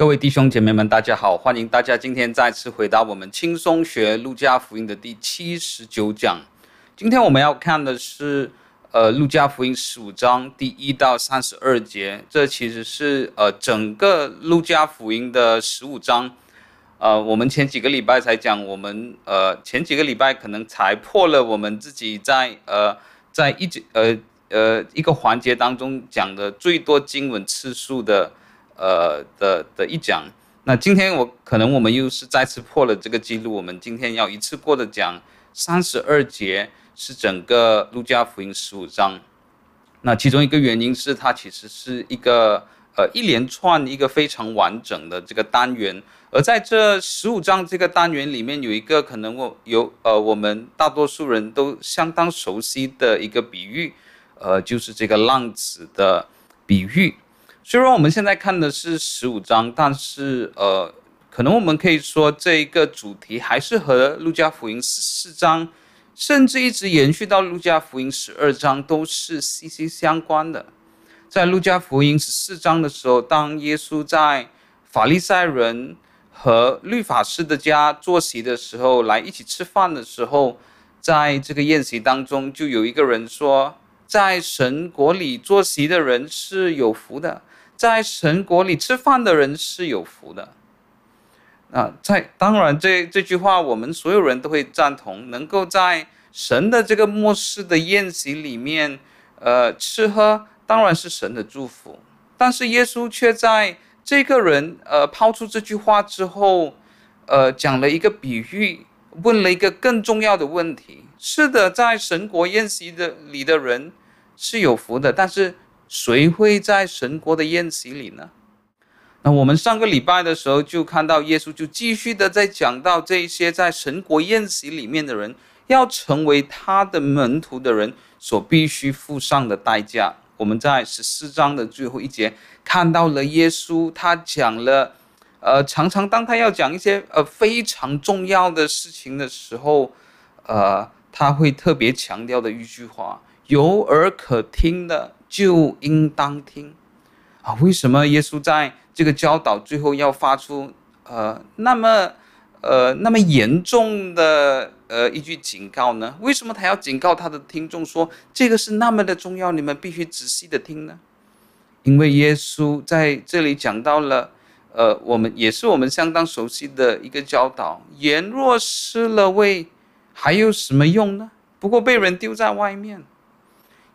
各位弟兄姐妹们，大家好！欢迎大家今天再次回到我们轻松学路加福音的第七十九讲。今天我们要看的是，呃，路加福音十五章第一到三十二节。这其实是呃整个路加福音的十五章。呃，我们前几个礼拜才讲，我们呃前几个礼拜可能才破了我们自己在呃在一节呃呃一个环节当中讲的最多经文次数的。呃的的一讲，那今天我可能我们又是再次破了这个记录，我们今天要一次过的讲三十二节是整个路加福音十五章，那其中一个原因是它其实是一个呃一连串一个非常完整的这个单元，而在这十五章这个单元里面有一个可能我有呃我们大多数人都相当熟悉的一个比喻，呃就是这个浪子的比喻。虽然我们现在看的是十五章，但是呃，可能我们可以说这一个主题还是和路加福音十四章，甚至一直延续到路加福音十二章都是息息相关的。在路加福音十四章的时候，当耶稣在法利赛人和律法师的家坐席的时候，来一起吃饭的时候，在这个宴席当中，就有一个人说，在神国里坐席的人是有福的。在神国里吃饭的人是有福的，啊，在当然这这句话我们所有人都会赞同，能够在神的这个末世的宴席里面，呃，吃喝当然是神的祝福。但是耶稣却在这个人呃抛出这句话之后，呃，讲了一个比喻，问了一个更重要的问题。是的，在神国宴席的里的人是有福的，但是。谁会在神国的宴席里呢？那我们上个礼拜的时候就看到耶稣就继续的在讲到这些在神国宴席里面的人要成为他的门徒的人所必须付上的代价。我们在十四章的最后一节看到了耶稣，他讲了，呃，常常当他要讲一些呃非常重要的事情的时候，呃，他会特别强调的一句话：有耳可听的。就应当听，啊，为什么耶稣在这个教导最后要发出呃那么呃那么严重的呃一句警告呢？为什么他要警告他的听众说这个是那么的重要，你们必须仔细的听呢？因为耶稣在这里讲到了，呃，我们也是我们相当熟悉的一个教导：盐若失了味，还有什么用呢？不过被人丢在外面。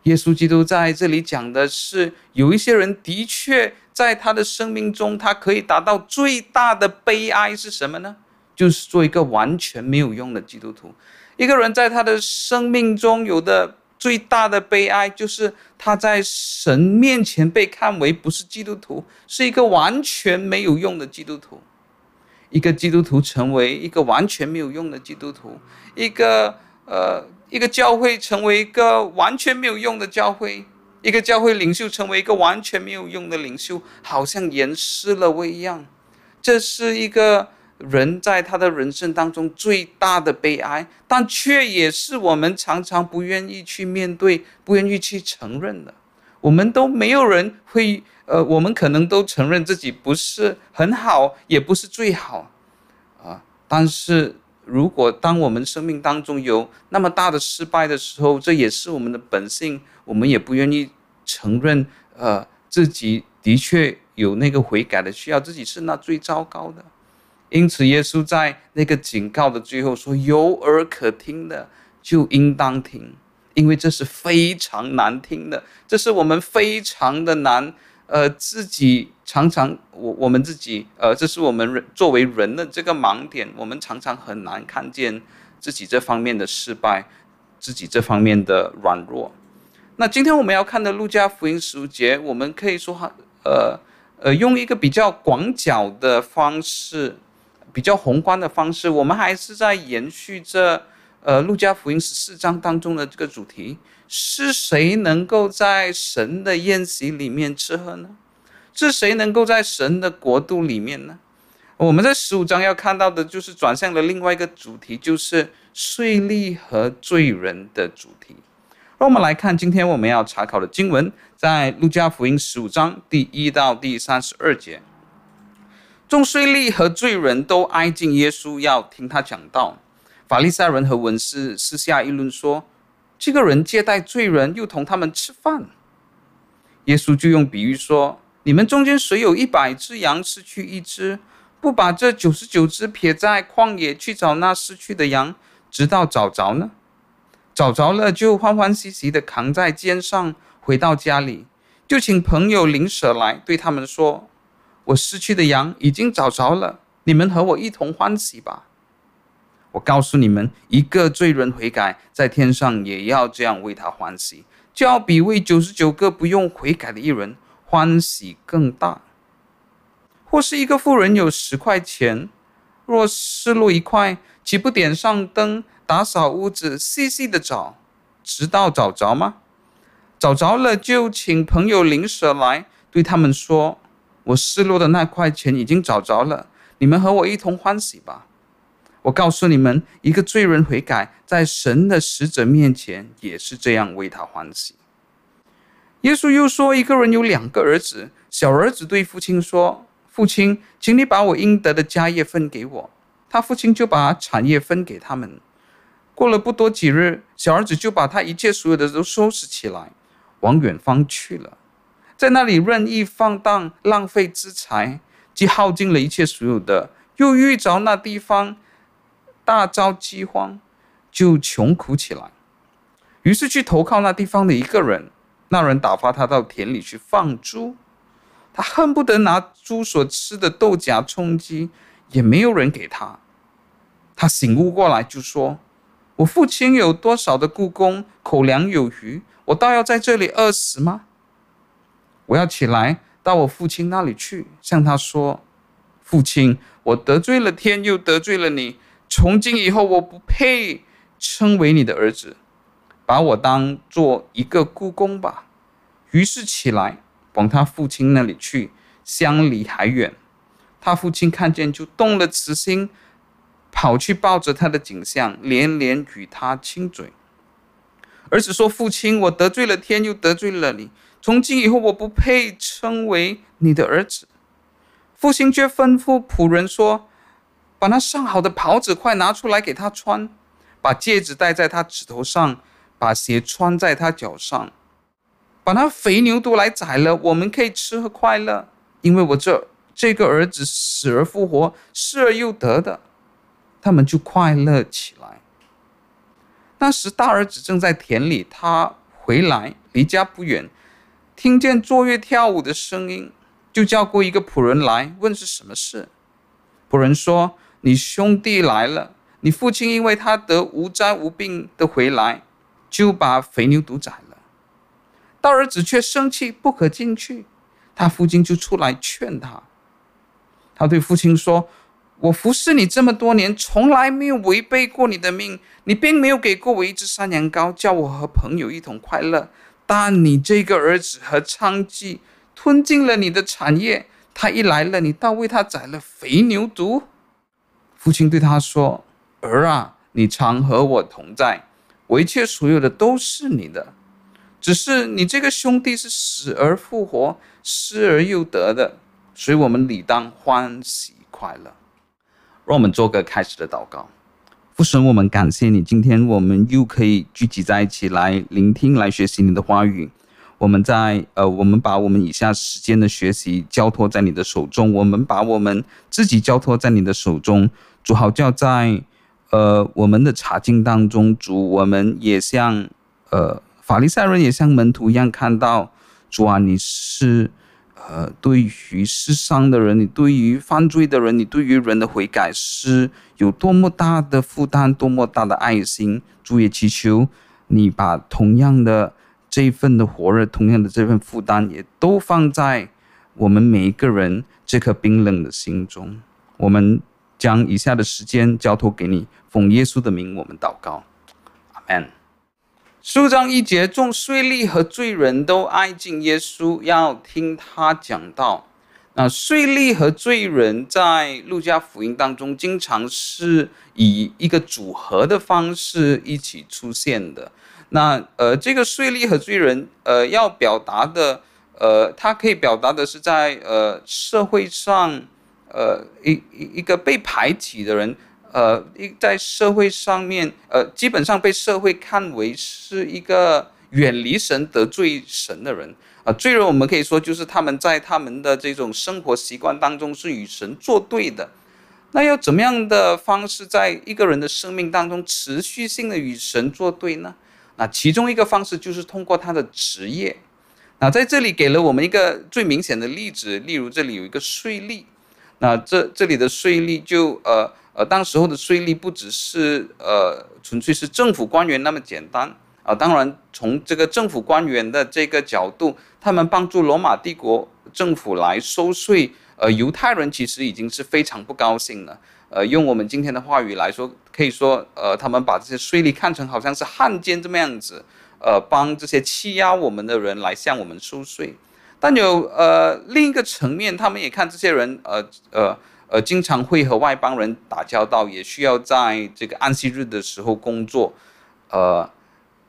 耶稣基督在这里讲的是，有一些人的确在他的生命中，他可以达到最大的悲哀是什么呢？就是做一个完全没有用的基督徒。一个人在他的生命中有的最大的悲哀，就是他在神面前被看为不是基督徒，是一个完全没有用的基督徒。一个基督徒成为一个完全没有用的基督徒，一个呃。一个教会成为一个完全没有用的教会，一个教会领袖成为一个完全没有用的领袖，好像盐失了味一样。这是一个人在他的人生当中最大的悲哀，但却也是我们常常不愿意去面对、不愿意去承认的。我们都没有人会，呃，我们可能都承认自己不是很好，也不是最好，啊，但是。如果当我们生命当中有那么大的失败的时候，这也是我们的本性，我们也不愿意承认，呃，自己的确有那个悔改的需要，自己是那最糟糕的。因此，耶稣在那个警告的最后说：“有耳可听的，就应当听，因为这是非常难听的，这是我们非常的难。”呃，自己常常我我们自己，呃，这是我们人作为人的这个盲点，我们常常很难看见自己这方面的失败，自己这方面的软弱。那今天我们要看的路加福音十五节，我们可以说，哈呃呃，用一个比较广角的方式，比较宏观的方式，我们还是在延续着，呃，路加福音十四章当中的这个主题。是谁能够在神的宴席里面吃喝呢？是谁能够在神的国度里面呢？我们在十五章要看到的就是转向了另外一个主题，就是税吏和罪人的主题。让我们来看今天我们要查考的经文，在路加福音十五章第一到第三十二节。众税吏和罪人都挨近耶稣，要听他讲道。法利赛人和文士私下议论说：“这个人接待罪人，又同他们吃饭。”耶稣就用比喻说：“你们中间谁有一百只羊，失去一只，不把这九十九只撇在旷野去找那失去的羊，直到找着呢？找着了，就欢欢喜喜地扛在肩上，回到家里，就请朋友邻舍来，对他们说。”我失去的羊已经找着了，你们和我一同欢喜吧。我告诉你们，一个罪人悔改，在天上也要这样为他欢喜，就要比为九十九个不用悔改的一人欢喜更大。或是一个富人有十块钱，若失落一块，岂不点上灯，打扫屋子，细细的找，直到找着吗？找着了，就请朋友邻舍来，对他们说。我失落的那块钱已经找着了，你们和我一同欢喜吧。我告诉你们，一个罪人悔改，在神的使者面前也是这样为他欢喜。耶稣又说，一个人有两个儿子，小儿子对父亲说：“父亲，请你把我应得的家业分给我。”他父亲就把产业分给他们。过了不多几日，小儿子就把他一切所有的都收拾起来，往远方去了。在那里任意放荡，浪费资财，既耗尽了一切所有的，又遇着那地方大遭饥荒，就穷苦起来。于是去投靠那地方的一个人，那人打发他到田里去放猪，他恨不得拿猪所吃的豆荚充饥，也没有人给他。他醒悟过来，就说：“我父亲有多少的雇工，口粮有余，我倒要在这里饿死吗？”我要起来到我父亲那里去，向他说：“父亲，我得罪了天，又得罪了你。从今以后，我不配称为你的儿子，把我当做一个雇工吧。”于是起来往他父亲那里去，相离还远。他父亲看见，就动了慈心，跑去抱着他的颈项，连连与他亲嘴。儿子说：“父亲，我得罪了天，又得罪了你。从今以后，我不配称为你的儿子。”父亲却吩咐仆人说：“把那上好的袍子快拿出来给他穿，把戒指戴在他指头上，把鞋穿在他脚上，把那肥牛都来宰了，我们可以吃喝快乐，因为我这这个儿子死而复活，失而又得的。”他们就快乐起来。那时大儿子正在田里，他回来离家不远，听见坐乐跳舞的声音，就叫过一个仆人来问是什么事。仆人说：“你兄弟来了，你父亲因为他得无灾无病的回来，就把肥牛犊宰了。”大儿子却生气，不可进去。他父亲就出来劝他。他对父亲说。我服侍你这么多年，从来没有违背过你的命。你并没有给过我一只山羊羔，叫我和朋友一同快乐。但你这个儿子和娼妓吞尽了你的产业。他一来了，你倒为他宰了肥牛犊。父亲对他说：“儿啊，你常和我同在，我一切所有的都是你的。只是你这个兄弟是死而复活，失而又得的，所以我们理当欢喜快乐。”让我们做个开始的祷告。父神，我们感谢你，今天我们又可以聚集在一起来聆听、来学习你的话语。我们在呃，我们把我们以下时间的学习交托在你的手中，我们把我们自己交托在你的手中。主好叫在呃我们的查经当中，主我们也像呃法利赛人也像门徒一样看到主啊，你是。呃，对于世上的人，你对于犯罪的人，你对于人的悔改是有多么大的负担，多么大的爱心。主也祈求你把同样的这份的火热，同样的这份负担，也都放在我们每一个人这颗冰冷的心中。我们将以下的时间交托给你，奉耶稣的名，我们祷告，阿门。十五章一节，众税吏和罪人都挨近耶稣，要听他讲道。那税吏和罪人在路加福音当中，经常是以一个组合的方式一起出现的。那呃，这个税吏和罪人，呃，要表达的，呃，他可以表达的是在呃社会上，呃一一一个被排挤的人，呃一在社会上面，呃基本上被社会看为是一个远离神、得罪神的人。啊，罪人我们可以说就是他们在他们的这种生活习惯当中是与神作对的。那要怎么样的方式在一个人的生命当中持续性的与神作对呢？那其中一个方式就是通过他的职业。那在这里给了我们一个最明显的例子，例如这里有一个税吏。那这这里的税率就呃呃，当时候的税率不只是呃纯粹是政府官员那么简单。啊，当然，从这个政府官员的这个角度，他们帮助罗马帝国政府来收税，呃，犹太人其实已经是非常不高兴了。呃，用我们今天的话语来说，可以说，呃，他们把这些税吏看成好像是汉奸这么样子，呃，帮这些欺压我们的人来向我们收税。但有呃另一个层面，他们也看这些人，呃呃呃，经常会和外邦人打交道，也需要在这个安息日的时候工作，呃。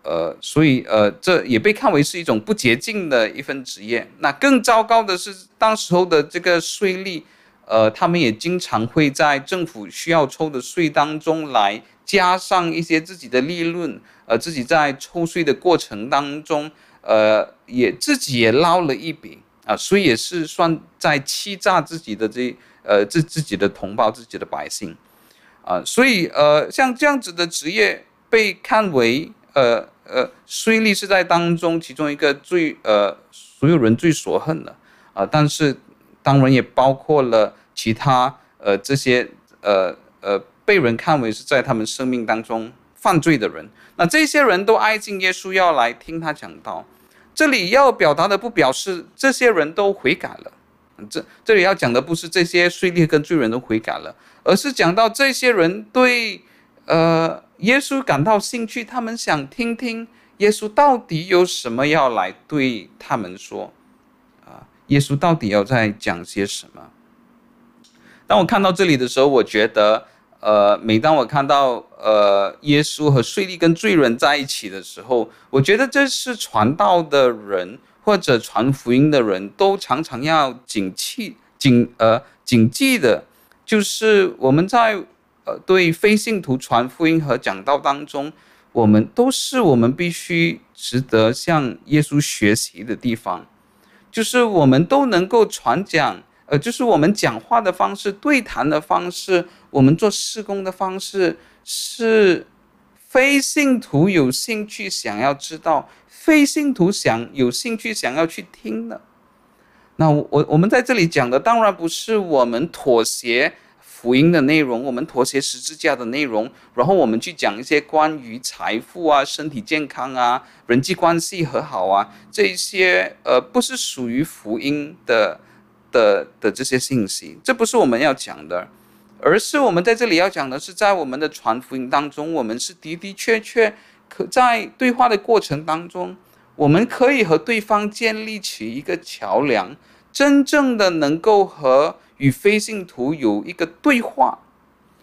呃，所以呃，这也被看为是一种不洁净的一份职业。那更糟糕的是，当时候的这个税吏，呃，他们也经常会在政府需要抽的税当中来加上一些自己的利润，呃，自己在抽税的过程当中，呃，也自己也捞了一笔啊，所以也是算在欺诈自己的这呃自自己的同胞、自己的百姓，啊，所以呃，像这样子的职业被看为呃。呃，税吏是在当中其中一个最呃，所有人最所恨的啊、但是当然也包括了其他呃这些呃呃被人看为是在他们生命当中犯罪的人。那这些人都挨近耶稣要来听他讲道。这里要表达的不表示这些人都悔改了，这这里要讲的不是这些税吏跟罪人都悔改了，而是讲到这些人对呃。耶稣感到兴趣，他们想听听耶稣到底有什么要来对他们说，啊，耶稣到底要在讲些什么？当我看到这里的时候，我觉得，呃，每当我看到呃耶稣和税吏跟罪人在一起的时候，我觉得这是传道的人或者传福音的人都常常要谨记、谨呃谨记的，就是我们在。呃，对非信徒传福音和讲道当中，我们都是我们必须值得向耶稣学习的地方，就是我们都能够传讲，呃，就是我们讲话的方式、对谈的方式、我们做施工的方式，是非信徒有兴趣想要知道，非信徒想有兴趣想要去听的。那我我们在这里讲的，当然不是我们妥协。福音的内容，我们妥协十字架的内容，然后我们去讲一些关于财富啊、身体健康啊、人际关系和好啊这一些，呃，不是属于福音的的的这些信息，这不是我们要讲的，而是我们在这里要讲的是，在我们的传福音当中，我们是的的确确可在对话的过程当中，我们可以和对方建立起一个桥梁，真正的能够和。与非信徒有一个对话，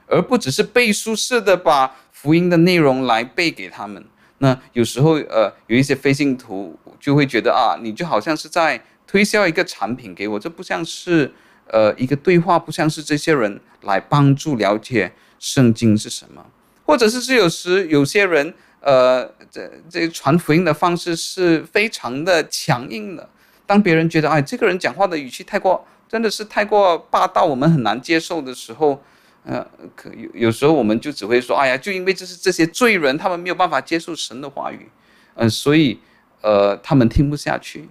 而不只是背书式的把福音的内容来背给他们。那有时候，呃，有一些非信徒就会觉得啊，你就好像是在推销一个产品给我，这不像是呃一个对话，不像是这些人来帮助了解圣经是什么，或者是是有时有些人，呃，这这传福音的方式是非常的强硬的，当别人觉得哎，这个人讲话的语气太过。真的是太过霸道，我们很难接受的时候，呃，可有有时候我们就只会说，哎呀，就因为这是这些罪人，他们没有办法接受神的话语，嗯、呃，所以呃，他们听不下去。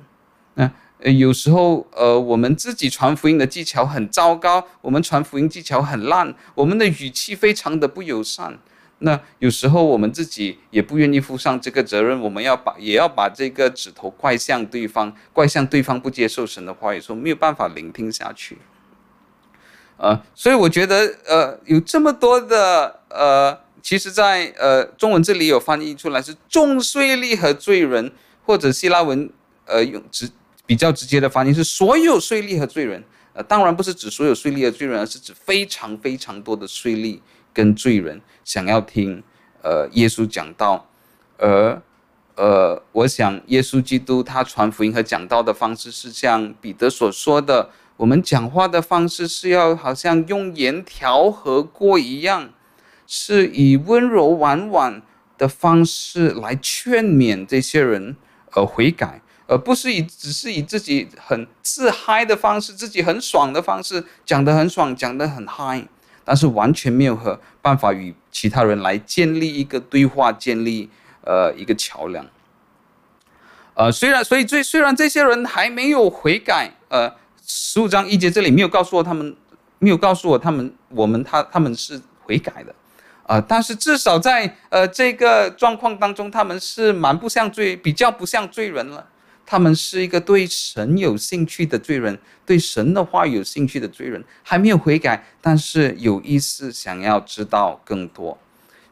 那、呃、有时候呃，我们自己传福音的技巧很糟糕，我们传福音技巧很烂，我们的语气非常的不友善。那有时候我们自己也不愿意负上这个责任，我们要把也要把这个指头怪向对方，怪向对方不接受神的话语，说没有办法聆听下去。呃，所以我觉得呃有这么多的呃，其实在呃中文这里有翻译出来是重税吏和罪人，或者希腊文呃用直比较直接的翻译是所有税吏和罪人。呃，当然不是指所有税吏和罪人，而是指非常非常多的税吏。跟罪人想要听，呃，耶稣讲道，而，呃，我想耶稣基督他传福音和讲道的方式是像彼得所说的，我们讲话的方式是要好像用盐调和过一样，是以温柔婉婉的方式来劝勉这些人而悔改，而不是以只是以自己很自嗨的方式，自己很爽的方式讲得很爽，讲得很嗨，但是完全没有和办法与其他人来建立一个对话，建立呃一个桥梁。呃，虽然所以最虽然这些人还没有悔改，呃。十五章一节这里没有告诉我他们，没有告诉我他们，我们他他们是悔改的，啊、呃，但是至少在呃这个状况当中，他们是蛮不像罪，比较不像罪人了。他们是一个对神有兴趣的罪人，对神的话有兴趣的罪人，还没有悔改，但是有意思想要知道更多。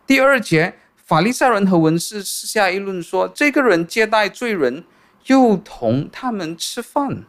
第二节，法利赛人和文士私下议论说，这个人接待罪人，又同他们吃饭。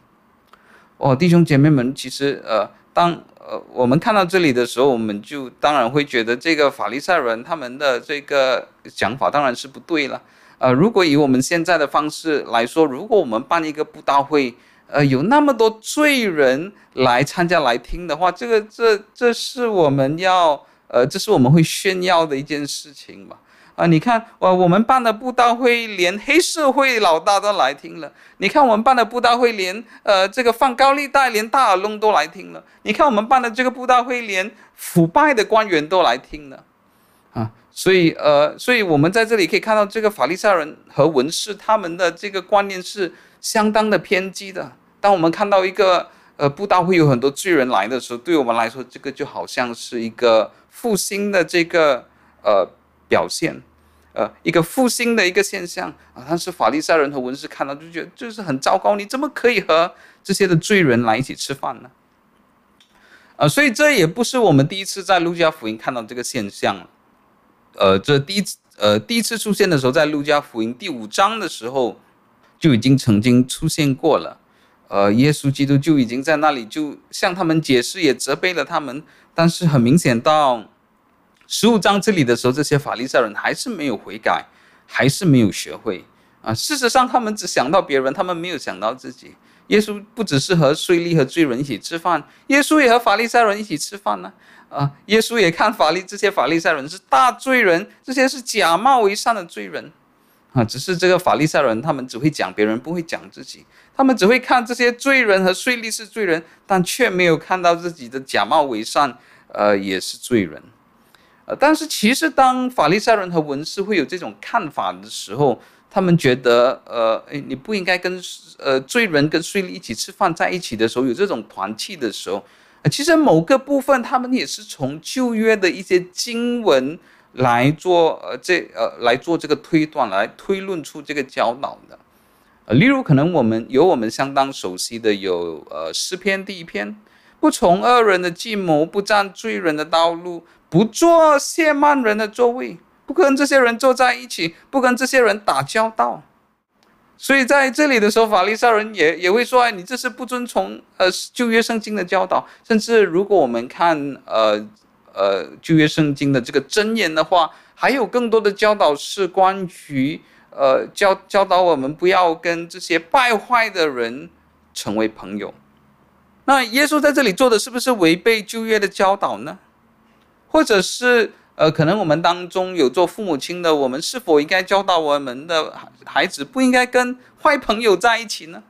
哦，弟兄姐妹们，其实呃，当呃我们看到这里的时候，我们就当然会觉得这个法利赛人他们的这个想法当然是不对了。呃，如果以我们现在的方式来说，如果我们办一个布道会，呃，有那么多罪人来参加来听的话，这个这这是我们要呃，这是我们会炫耀的一件事情吧。啊，你看，我我们办的布道会，连黑社会老大都来听了。你看，我们办的布道会，连呃这个放高利贷，连大耳窿都来听了。你看，我们办的这个布道会，连腐败的官员都来听了。啊，所以呃，所以我们在这里可以看到，这个法利赛人和文士他们的这个观念是相当的偏激的。当我们看到一个呃布道会有很多罪人来的时候，对我们来说，这个就好像是一个复兴的这个呃。表现，呃，一个复兴的一个现象啊，但是法利赛人和文士看到就觉得就是很糟糕，你怎么可以和这些的罪人来一起吃饭呢？啊，所以这也不是我们第一次在路加福音看到这个现象了，呃，这第一次呃第一次出现的时候，在路加福音第五章的时候就已经曾经出现过了，呃，耶稣基督就已经在那里就向他们解释，也责备了他们，但是很明显到。十五章这里的时候，这些法利赛人还是没有悔改，还是没有学会啊。事实上，他们只想到别人，他们没有想到自己。耶稣不只是和税吏和罪人一起吃饭，耶稣也和法利赛人一起吃饭呢。啊耶稣也看法利这些法利赛人是大罪人，这些是假冒为善的罪人啊。只是这个法利赛人，他们只会讲别人，不会讲自己。他们只会看这些罪人和税吏是罪人，但却没有看到自己的假冒为善，呃，也是罪人。呃，但是其实当法利赛人和文士会有这种看法的时候，他们觉得，呃，诶，你不应该跟呃罪人跟税吏一起吃饭在一起的时候，有这种团契的时候，其实某个部分他们也是从旧约的一些经文来做，呃，这呃来做这个推断，来推论出这个教导的。呃，例如可能我们有我们相当熟悉的有，呃，诗篇第一篇，不从恶人的计谋，不占罪人的道路。不坐亵慢人的座位，不跟这些人坐在一起，不跟这些人打交道。所以在这里的时候，法利赛人也也会说：“哎，你这是不遵从呃旧约圣经的教导。”甚至如果我们看呃呃旧约圣经的这个箴言的话，还有更多的教导是关于呃教教导我们不要跟这些败坏的人成为朋友。那耶稣在这里做的是不是违背旧约的教导呢？或者是呃，可能我们当中有做父母亲的，我们是否应该教导我们的孩子不应该跟坏朋友在一起呢？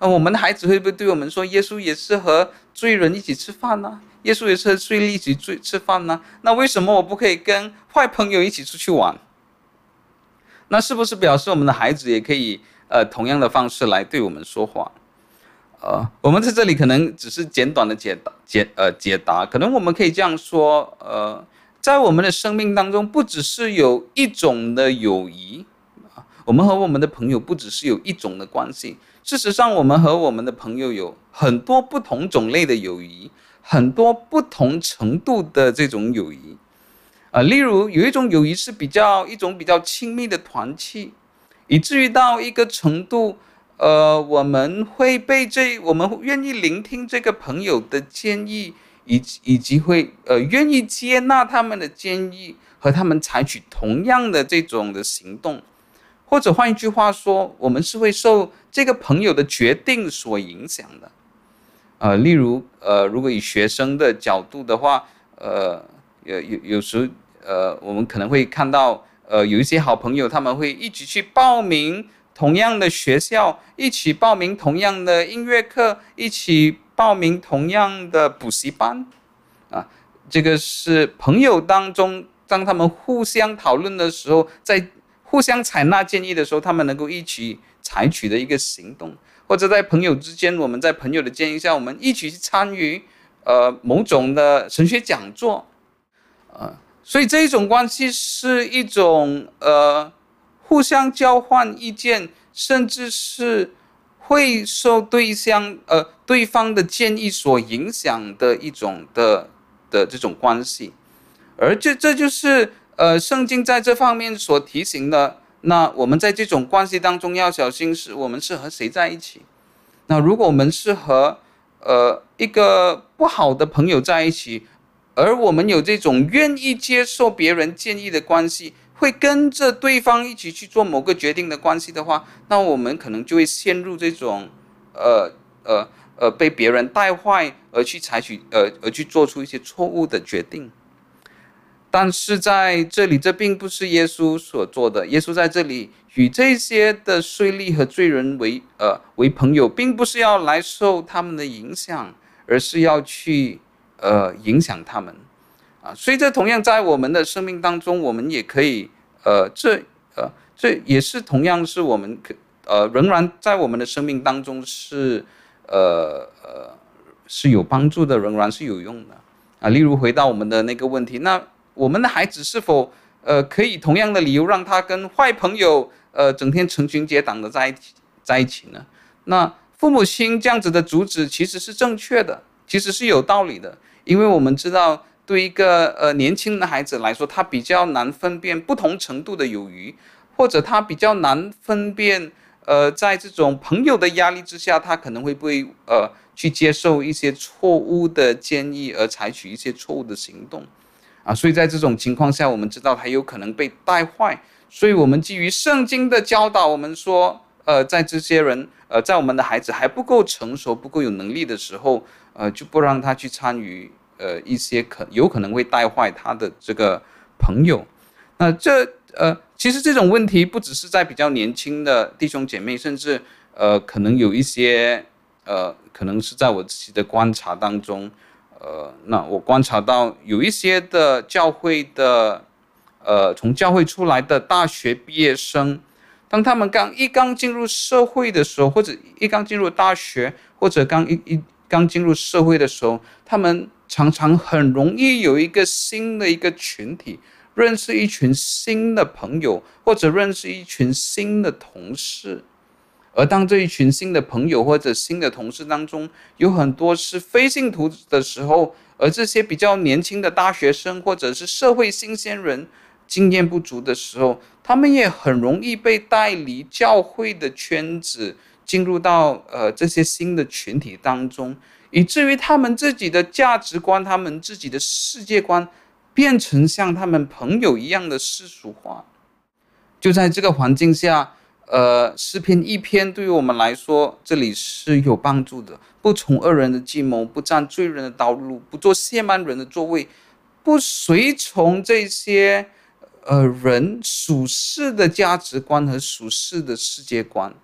呃，我们的孩子会不会对我们说，耶稣也是和罪人一起吃饭呢？耶稣也是和罪人一起吃吃饭呢？那为什么我不可以跟坏朋友一起出去玩？那是不是表示我们的孩子也可以呃同样的方式来对我们说话？呃，我们在这里可能只是简短的解答解呃解答，可能我们可以这样说，呃，在我们的生命当中，不只是有一种的友谊啊，我们和我们的朋友不只是有一种的关系，事实上，我们和我们的朋友有很多不同种类的友谊，很多不同程度的这种友谊，啊，例如有一种友谊是比较一种比较亲密的团契，以至于到一个程度。呃，我们会被这，我们愿意聆听这个朋友的建议，以及以及会呃愿意接纳他们的建议，和他们采取同样的这种的行动，或者换一句话说，我们是会受这个朋友的决定所影响的。呃，例如呃，如果以学生的角度的话，呃，有有有时候呃，我们可能会看到呃，有一些好朋友他们会一起去报名同样的学校，一起报名同样的音乐课，一起报名同样的补习班，啊，这个是朋友当中，当他们互相讨论的时候，在互相采纳建议的时候，他们能够一起采取的一个行动，或者在朋友之间，我们在朋友的建议下，我们一起去参与呃某种的神学讲座，啊，所以这一种关系是一种呃互相交换意见，甚至是会受对象呃对方的建议所影响的一种的的这种关系，而这这就是。呃，圣经在这方面所提醒的，那我们在这种关系当中要小心，是我们是和谁在一起。那如果我们是和呃一个不好的朋友在一起，而我们有这种愿意接受别人建议的关系，会跟着对方一起去做某个决定的关系的话，那我们可能就会陷入这种呃呃呃被别人带坏而去采取呃而去做出一些错误的决定。但是在这里，这并不是耶稣所做的。耶稣在这里与这些的税吏和罪人为呃为朋友，并不是要来受他们的影响，而是要去呃影响他们啊。所以这同样在我们的生命当中，我们也可以呃这呃这也是同样是我们可呃仍然在我们的生命当中是呃呃是有帮助的，仍然是有用的啊。例如回到我们的那个问题，那。我们的孩子是否呃可以同样的理由让他跟坏朋友呃整天成群结党的在一起在一起呢？那父母亲这样子的阻止其实是正确的，其实是有道理的，因为我们知道对一个呃年轻的孩子来说，他比较难分辨不同程度的友谊，或者他比较难分辨呃在这种朋友的压力之下，他可能会不会呃去接受一些错误的建议而采取一些错误的行动。啊，所以在这种情况下，我们知道他有可能被带坏，所以我们基于圣经的教导，我们说，呃，在这些人，呃，在我们的孩子还不够成熟、不够有能力的时候，呃，就不让他去参与，呃，一些可有可能会带坏他的这个朋友。那这，呃，其实这种问题不只是在比较年轻的弟兄姐妹，甚至，呃，可能有一些，呃，可能是在我自己的观察当中。呃，那我观察到有一些的教会的，呃，从教会出来的大学毕业生，当他们刚一刚进入社会的时候，或者一刚进入大学，或者刚一一刚进入社会的时候，他们常常很容易有一个新的一个群体，认识一群新的朋友，或者认识一群新的同事。而当这一群新的朋友或者新的同事当中有很多是非信徒的时候，而这些比较年轻的大学生或者是社会新鲜人经验不足的时候，他们也很容易被带离教会的圈子，进入到呃这些新的群体当中，以至于他们自己的价值观、他们自己的世界观变成像他们朋友一样的世俗化。就在这个环境下。呃，诗篇一篇对于我们来说，这里是有帮助的。不从恶人的计谋，不占罪人的道路，不做亵慢人的座位，不随从这些呃人属世的价值观和属世的世界观。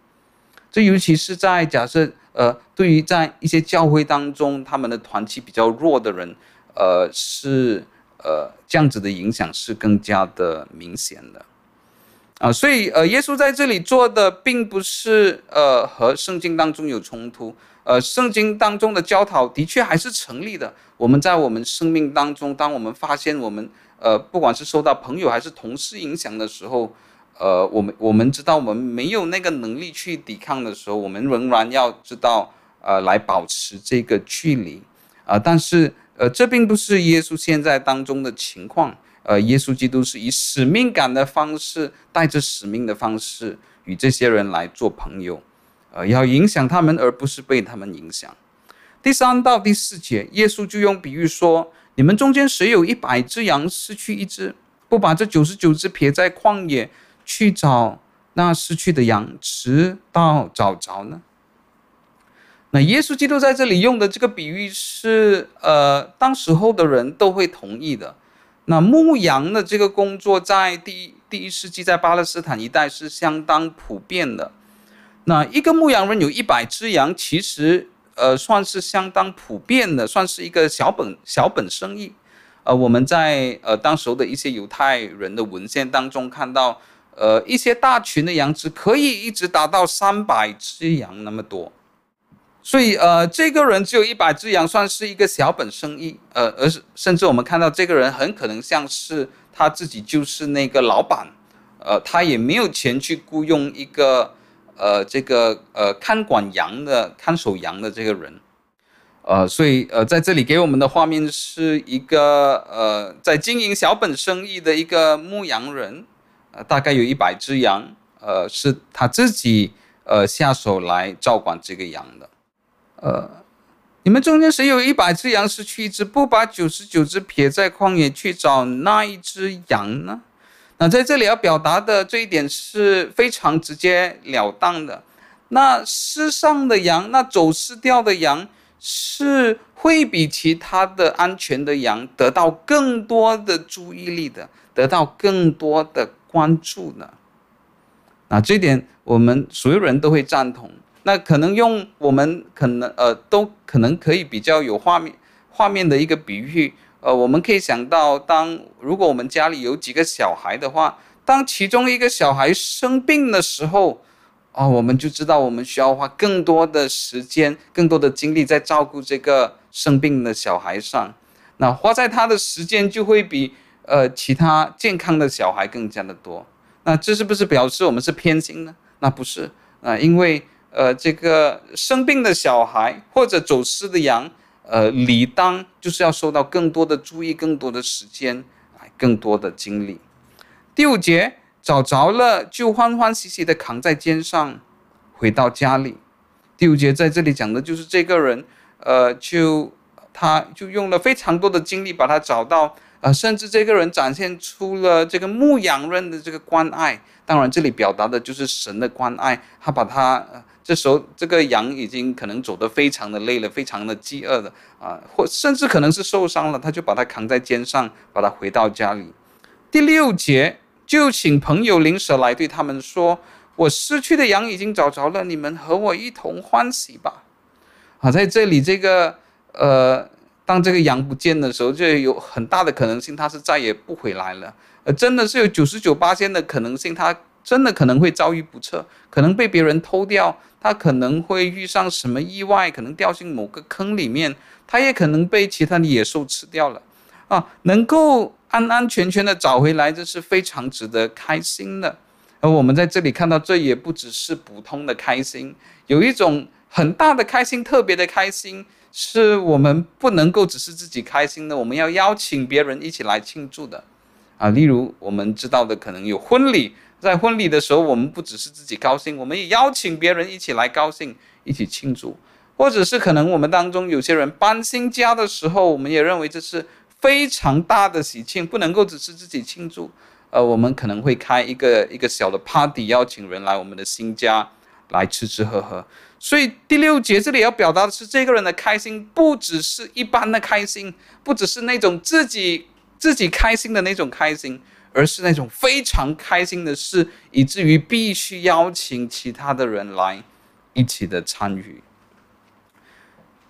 这尤其是在假设呃，对于在一些教会当中，他们的团体比较弱的人，呃，是呃这样子的影响是更加的明显的。啊，所以呃，耶稣在这里做的并不是呃和圣经当中有冲突，呃，圣经当中的教导的确还是成立的。我们在我们生命当中，当我们发现我们呃不管是受到朋友还是同事影响的时候，呃，我们我们知道我们没有那个能力去抵抗的时候，我们仍然要知道呃来保持这个距离啊，呃，但是呃这并不是耶稣现在当中的情况。呃，耶稣基督是以使命感的方式，带着使命的方式与这些人来做朋友，呃，要影响他们，而不是被他们影响。第三到第四节，耶稣就用比喻说：你们中间谁有一百只羊，失去一只，不把这九十九只撇在旷野，去找那失去的羊，直到找着呢？那耶稣基督在这里用的这个比喻是，呃，当时候的人都会同意的。那牧羊的这个工作在第一第一世纪在巴勒斯坦一带是相当普遍的。那一个牧羊人有一百只羊，其实呃算是相当普遍的，算是一个小本小本生意。呃，我们在呃当时候的一些犹太人的文献当中看到，呃一些大群的羊只可以一直达到三百只羊那么多。所以，呃，这个人只有一百只羊，算是一个小本生意，呃，而是甚至我们看到这个人很可能像是他自己就是那个老板，呃，他也没有钱去雇佣一个，呃，这个呃看管羊的、看守羊的这个人，呃，所以，呃，在这里给我们的画面是一个，呃，在经营小本生意的一个牧羊人，大概有一百只羊，呃，是他自己，呃，下手来照管这个羊的。呃，你们中间谁有一百只羊失去一只，不把九十九只撇在旷野去找那一只羊呢？那在这里要表达的这一点是非常直截了当的。那失上的羊，那走失掉的羊，是会比其他的安全的羊得到更多的注意力的，得到更多的关注的。那这点我们所有人都会赞同。那可能用我们可能呃都可能可以比较有画面画面的一个比喻，呃，我们可以想到，当如果我们家里有几个小孩的话，当其中一个小孩生病的时候，啊，我们就知道我们需要花更多的时间、更多的精力在照顾这个生病的小孩上，那花在他的时间就会比呃其他健康的小孩更加的多。那这是不是表示我们是偏心呢？那不是啊，因为。呃，这个生病的小孩或者走失的羊，呃，理当就是要受到更多的注意、更多的时间、更多的精力。第五节，找着了就欢欢喜喜的扛在肩上，回到家里。第五节在这里讲的就是这个人，呃，就他就用了非常多的精力把他找到，呃，甚至这个人展现出了这个牧羊人的这个关爱。当然，这里表达的就是神的关爱，他把他。这时候，这个羊已经可能走得非常的累了，非常的饥饿了啊，或甚至可能是受伤了，他就把它扛在肩上，把它回到家里。第六节，就请朋友邻舍来对他们说：“我失去的羊已经找着了，你们和我一同欢喜吧。”啊，在这里，这个呃，当这个羊不见的时候，就有很大的可能性，它是再也不回来了。呃，真的是有九十九八千的可能性，它真的可能会遭遇不测，可能被别人偷掉。他可能会遇上什么意外，可能掉进某个坑里面，他也可能被其他的野兽吃掉了，啊，能够安安全全的找回来，这是非常值得开心的。而我们在这里看到，这也不只是普通的开心，有一种很大的开心，特别的开心，是我们不能够只是自己开心的，我们要邀请别人一起来庆祝的，啊，例如我们知道的，可能有婚礼。在婚礼的时候，我们不只是自己高兴，我们也邀请别人一起来高兴，一起庆祝。或者是可能我们当中有些人搬新家的时候，我们也认为这是非常大的喜庆，不能够只是自己庆祝。呃，我们可能会开一个一个小的 party，邀请人来我们的新家来吃吃喝喝。所以第六节这里要表达的是，这个人的开心不只是一般的开心，不只是那种自己自己开心的那种开心。而是那种非常开心的事，以至于必须邀请其他的人来一起的参与。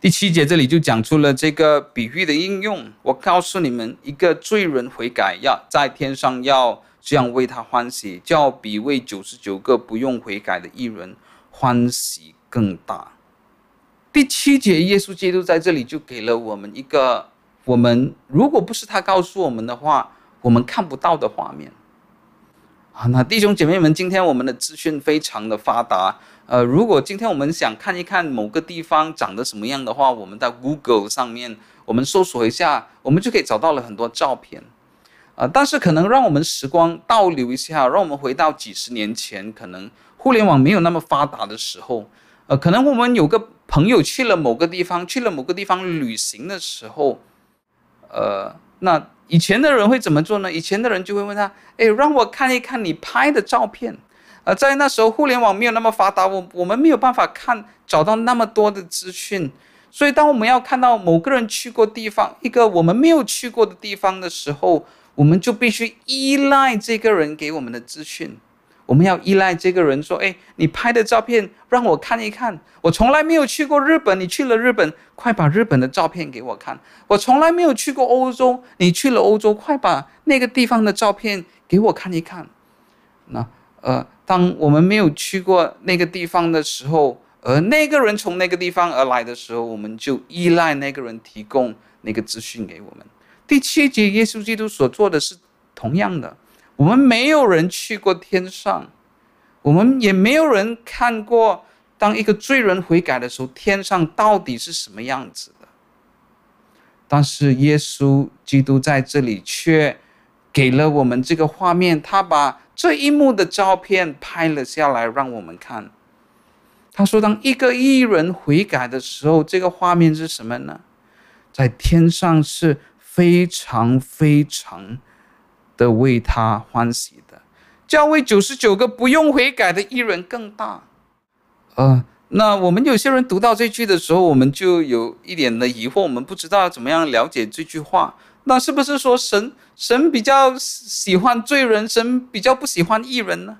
第七节这里就讲出了这个比喻的应用。我告诉你们，一个罪人悔改，要在天上要这样为他欢喜，叫比为九十九个不用悔改的艺人欢喜更大。第七节，耶稣基督在这里就给了我们一个，我们如果不是他告诉我们的话。我们看不到的画面啊，那弟兄姐妹们，今天我们的资讯非常的发达，呃，如果今天我们想看一看某个地方长得什么样的话，我们在 Google 上面我们搜索一下，我们就可以找到了很多照片，啊，但是可能让我们时光倒流一下，让我们回到几十年前，可能互联网没有那么发达的时候，呃，可能我们有个朋友去了某个地方，去了某个地方旅行的时候，呃，那。以前的人会怎么做呢？以前的人就会问他：“哎，让我看一看你拍的照片，呃，在那时候互联网没有那么发达，我我们没有办法看找到那么多的资讯，所以当我们要看到某个人去过地方，一个我们没有去过的地方的时候，我们就必须依赖这个人给我们的资讯。我们要依赖这个人说：“哎，你拍的照片让我看一看。我从来没有去过日本，你去了日本，快把日本的照片给我看。我从来没有去过欧洲，你去了欧洲，快把那个地方的照片给我看一看。”那呃，当我们没有去过那个地方的时候，而那个人从那个地方而来的时候，我们就依赖那个人提供那个资讯给我们。第七节，耶稣基督所做的是同样的。我们没有人去过天上，我们也没有人看过，当一个罪人悔改的时候，天上到底是什么样子的。但是耶稣基督在这里却给了我们这个画面，他把这一幕的照片拍了下来，让我们看。他说，当一个艺人悔改的时候，这个画面是什么呢？在天上是非常非常。的为他欢喜的，较为九十九个不用悔改的艺人更大。呃，那我们有些人读到这句的时候，我们就有一点的疑惑，我们不知道怎么样了解这句话。那是不是说神神比较喜欢罪人，神比较不喜欢艺人呢？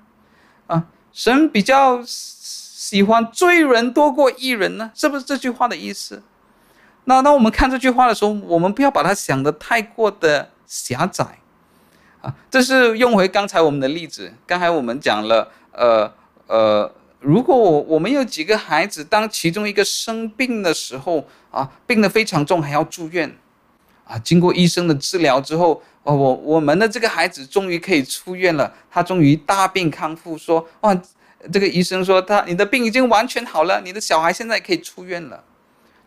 啊，神比较喜欢罪人多过艺人呢？是不是这句话的意思？那当我们看这句话的时候，我们不要把它想得太过的狭窄。啊，这是用回刚才我们的例子。刚才我们讲了，呃呃，如果我我们有几个孩子，当其中一个生病的时候，啊，病得非常重，还要住院，啊，经过医生的治疗之后，哦，我我们的这个孩子终于可以出院了，他终于大病康复，说，哇，这个医生说他你的病已经完全好了，你的小孩现在可以出院了。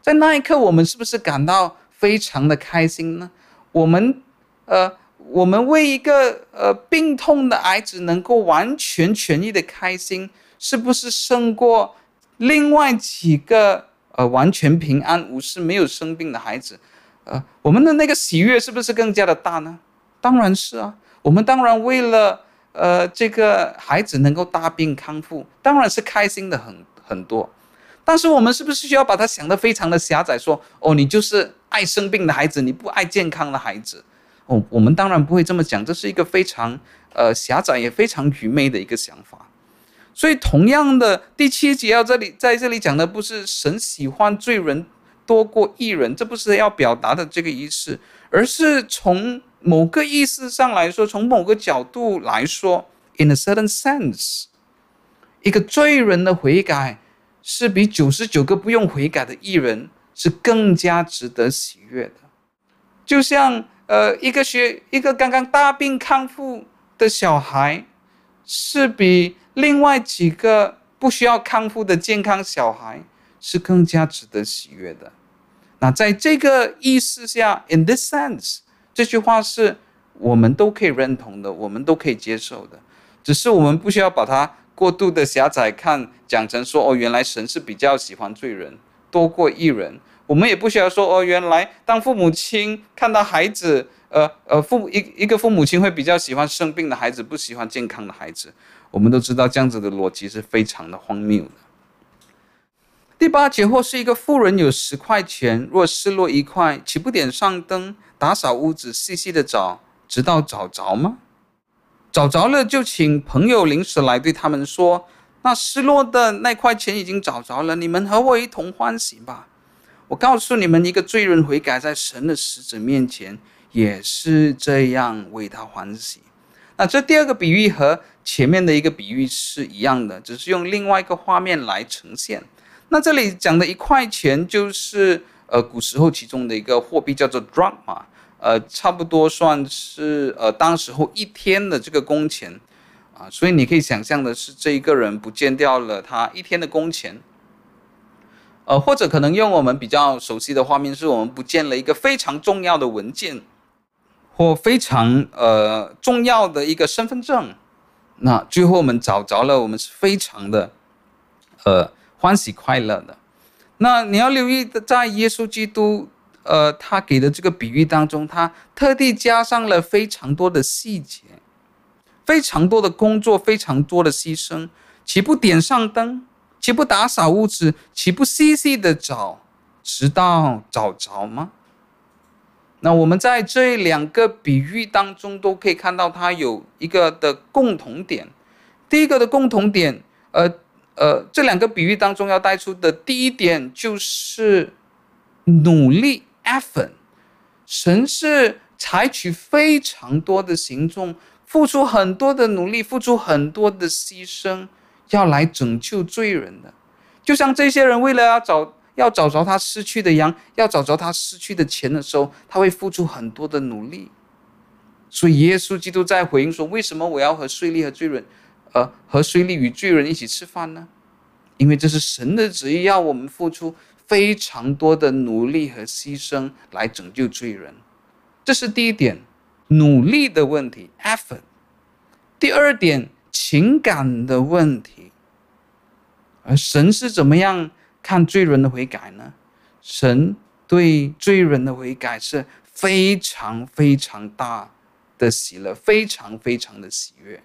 在那一刻，我们是不是感到非常的开心呢？我们，呃。我们为一个呃病痛的孩子能够完全痊愈的开心，是不是胜过另外几个呃完全平安无事没有生病的孩子？呃，我们的那个喜悦是不是更加的大呢？当然是啊，我们当然为了呃这个孩子能够大病康复，当然是开心的很很多。但是我们是不是需要把它想得非常的狭窄？说哦，你就是爱生病的孩子，你不爱健康的孩子。哦，我们当然不会这么讲，这是一个非常呃狭窄也非常愚昧的一个想法。所以，同样的第七节要这里在这里讲的不是神喜欢罪人多过义人，这不是要表达的这个意思，而是从某个意思上来说，从某个角度来说，in a certain sense，一个罪人的悔改是比九十九个不用悔改的艺人是更加值得喜悦的，就像。呃，一个学一个刚刚大病康复的小孩，是比另外几个不需要康复的健康小孩是更加值得喜悦的。那在这个意思下，in this sense，这句话是我们都可以认同的，我们都可以接受的。只是我们不需要把它过度的狭窄看，讲成说哦，原来神是比较喜欢罪人多过一人。我们也不需要说哦，原来当父母亲看到孩子，呃呃，父一一个父母亲会比较喜欢生病的孩子，不喜欢健康的孩子。我们都知道这样子的逻辑是非常的荒谬的。第八节，或是一个富人有十块钱，若失落一块，岂不点上灯，打扫屋子，细细的找，直到找着吗？找着了，就请朋友临时来对他们说：那失落的那块钱已经找着了，你们和我一同欢喜吧。我告诉你们，一个罪人悔改，在神的使者面前也是这样为他欢喜。那这第二个比喻和前面的一个比喻是一样的，只是用另外一个画面来呈现。那这里讲的一块钱，就是呃古时候其中的一个货币，叫做 drama 呃，差不多算是呃当时候一天的这个工钱啊。所以你可以想象的是，这一个人不见掉了他一天的工钱。呃，或者可能用我们比较熟悉的画面，是我们不见了一个非常重要的文件，或非常呃重要的一个身份证，那最后我们找着了，我们是非常的呃欢喜快乐的。那你要留意的，在耶稣基督呃他给的这个比喻当中，他特地加上了非常多的细节，非常多的工作，非常多的牺牲，岂不点上灯？岂不打扫屋子？岂不细细的找，直到找着吗？那我们在这两个比喻当中都可以看到，它有一个的共同点。第一个的共同点，呃呃，这两个比喻当中要带出的第一点就是努力 （effort）。神是采取非常多的行动，付出很多的努力，付出很多的牺牲，要来拯救罪人的。就像这些人为了要找。要找着他失去的羊，要找着他失去的钱的时候，他会付出很多的努力。所以耶稣基督在回应说：“为什么我要和税吏和罪人，呃，和税吏与罪人一起吃饭呢？因为这是神的旨意，要我们付出非常多的努力和牺牲来拯救罪人。这是第一点，努力的问题 （effort）。第二点，情感的问题，而神是怎么样？看罪人的悔改呢？神对罪人的悔改是非常非常大的喜乐，非常非常的喜悦。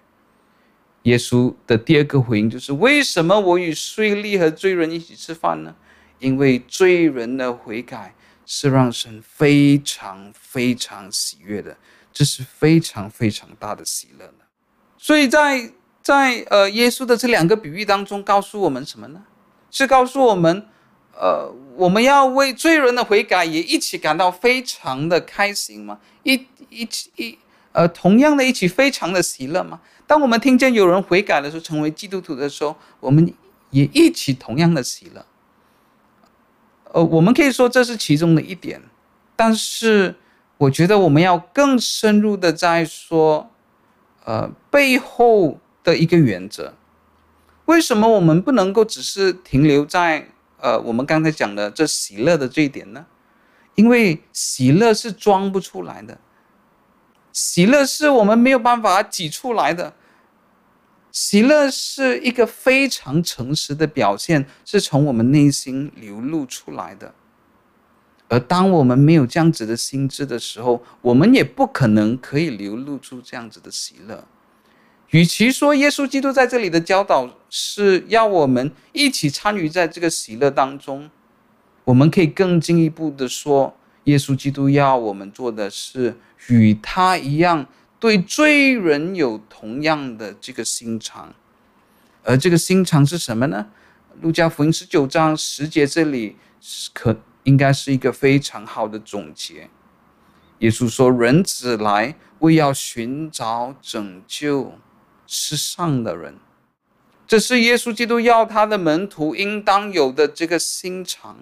耶稣的第二个回应就是：为什么我与税吏和罪人一起吃饭呢？因为罪人的悔改是让神非常非常喜悦的，这是非常非常大的喜乐呢。所以在在呃耶稣的这两个比喻当中，告诉我们什么呢？是告诉我们，呃，我们要为罪人的悔改也一起感到非常的开心吗？一一起一呃，同样的一起非常的喜乐吗？当我们听见有人悔改的时候，成为基督徒的时候，我们也一起同样的喜乐。呃，我们可以说这是其中的一点，但是我觉得我们要更深入的在说，呃，背后的一个原则。为什么我们不能够只是停留在呃我们刚才讲的这喜乐的这一点呢？因为喜乐是装不出来的，喜乐是我们没有办法挤出来的，喜乐是一个非常诚实的表现，是从我们内心流露出来的。而当我们没有这样子的心智的时候，我们也不可能可以流露出这样子的喜乐。与其说耶稣基督在这里的教导是要我们一起参与在这个喜乐当中，我们可以更进一步的说，耶稣基督要我们做的是与他一样，对罪人有同样的这个心肠。而这个心肠是什么呢？路加福音十九章十节这里可应该是一个非常好的总结。耶稣说：“人子来，为要寻找拯救。”世上的人，这是耶稣基督要他的门徒应当有的这个心肠。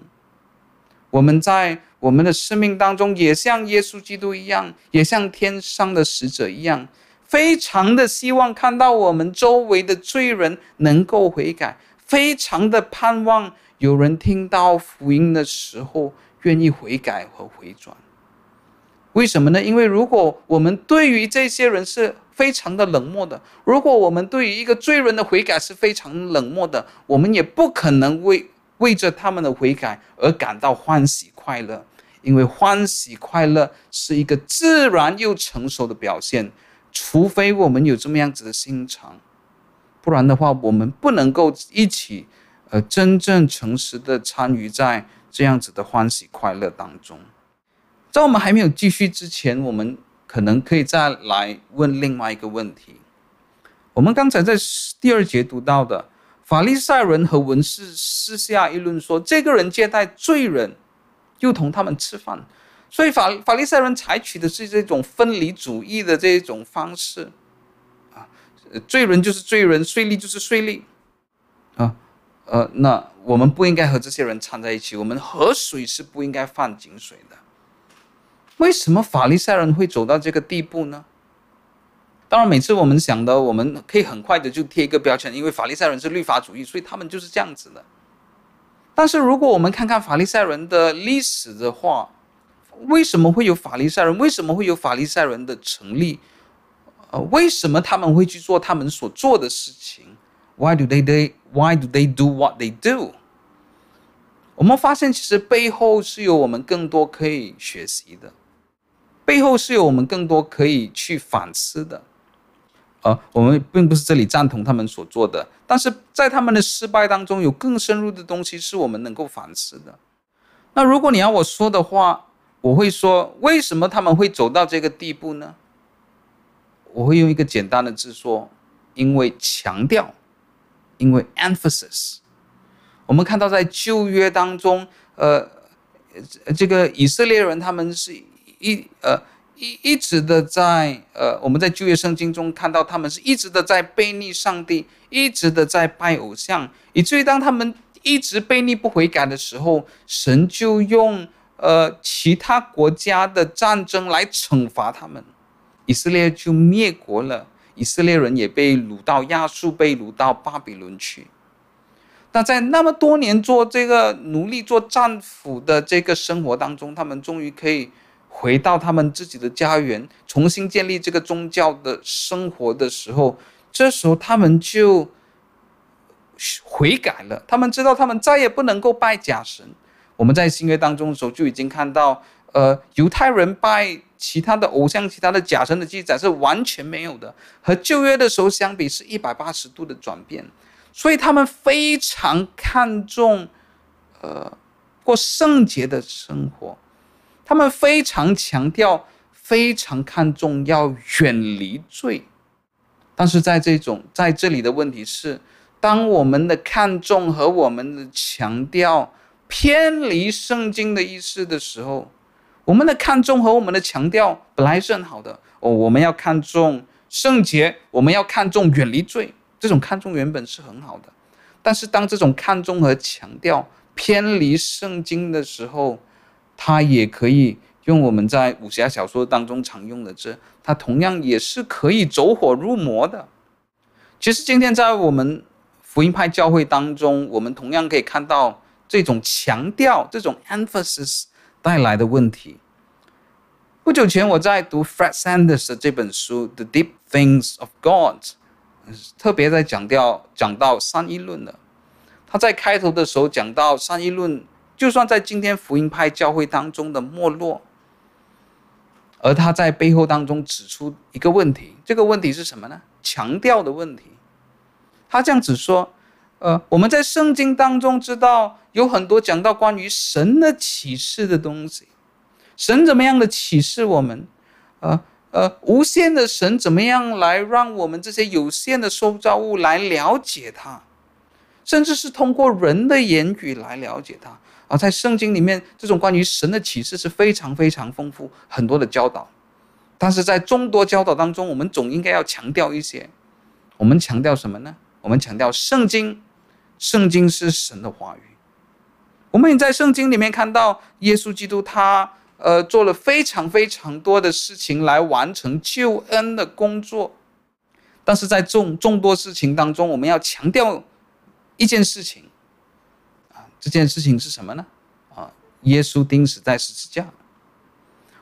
我们在我们的生命当中，也像耶稣基督一样，也像天上的使者一样，非常的希望看到我们周围的罪人能够悔改，非常的盼望有人听到福音的时候愿意悔改和回转。为什么呢？因为如果我们对于这些人是非常的冷漠的，如果我们对于一个罪人的悔改是非常冷漠的，我们也不可能为为着他们的悔改而感到欢喜快乐，因为欢喜快乐是一个自然又成熟的表现，除非我们有这么样子的心肠，不然的话，我们不能够一起，呃，真正诚实的参与在这样子的欢喜快乐当中。在我们还没有继续之前，我们。可能可以再来问另外一个问题。我们刚才在第二节读到的，法利赛人和文士私下议论说，这个人接待罪人，又同他们吃饭，所以法法利赛人采取的是这种分离主义的这种方式，啊，罪人就是罪人，税吏就是税吏，啊，呃，那我们不应该和这些人掺在一起，我们河水是不应该犯井水的。为什么法利赛人会走到这个地步呢？当然，每次我们想的，我们可以很快的就贴一个标签，因为法利赛人是律法主义，所以他们就是这样子的。但是，如果我们看看法利赛人的历史的话，为什么会有法利赛人？为什么会有法利赛人的成立？呃，为什么他们会去做他们所做的事情？Why do they they Why do they do what they do？我们发现，其实背后是有我们更多可以学习的。背后是有我们更多可以去反思的，呃，我们并不是这里赞同他们所做的，但是在他们的失败当中，有更深入的东西是我们能够反思的。那如果你要我说的话，我会说，为什么他们会走到这个地步呢？我会用一个简单的字说，因为强调，因为 emphasis。我们看到在旧约当中，呃，这个以色列人他们是一呃。一一直的在呃，我们在旧约圣经中看到，他们是一直的在悖逆上帝，一直的在拜偶像，以至于当他们一直悖逆不悔改的时候，神就用呃其他国家的战争来惩罚他们，以色列就灭国了，以色列人也被掳到亚述，被掳到巴比伦去。那在那么多年做这个奴隶、做战俘的这个生活当中，他们终于可以。回到他们自己的家园，重新建立这个宗教的生活的时候，这时候他们就悔改了。他们知道他们再也不能够拜假神。我们在新约当中的时候就已经看到，呃，犹太人拜其他的偶像、其他的假神的记载是完全没有的，和旧约的时候相比是一百八十度的转变。所以他们非常看重，呃，过圣洁的生活。他们非常强调，非常看重要远离罪，但是在这种在这里的问题是，当我们的看重和我们的强调偏离圣经的意思的时候，我们的看重和我们的强调本来是很好的哦，我们要看重圣洁，我们要看重远离罪，这种看重原本是很好的，但是当这种看重和强调偏离圣经的时候，它也可以用我们在武侠小说当中常用的字，它同样也是可以走火入魔的。其实今天在我们福音派教会当中，我们同样可以看到这种强调、这种 emphasis 带来的问题。不久前我在读 Fred Sanders 的这本书《The Deep Things of God》，特别在讲到讲到三一论的。他在开头的时候讲到三一论。就算在今天福音派教会当中的没落，而他在背后当中指出一个问题，这个问题是什么呢？强调的问题。他这样子说：呃，我们在圣经当中知道有很多讲到关于神的启示的东西，神怎么样的启示我们？呃呃，无限的神怎么样来让我们这些有限的受造物来了解他，甚至是通过人的言语来了解他。而在圣经里面，这种关于神的启示是非常非常丰富，很多的教导。但是在众多教导当中，我们总应该要强调一些。我们强调什么呢？我们强调圣经，圣经是神的话语。我们也在圣经里面看到耶稣基督他呃做了非常非常多的事情来完成救恩的工作。但是在众众多事情当中，我们要强调一件事情啊。这件事情是什么呢？啊，耶稣钉死在十字架。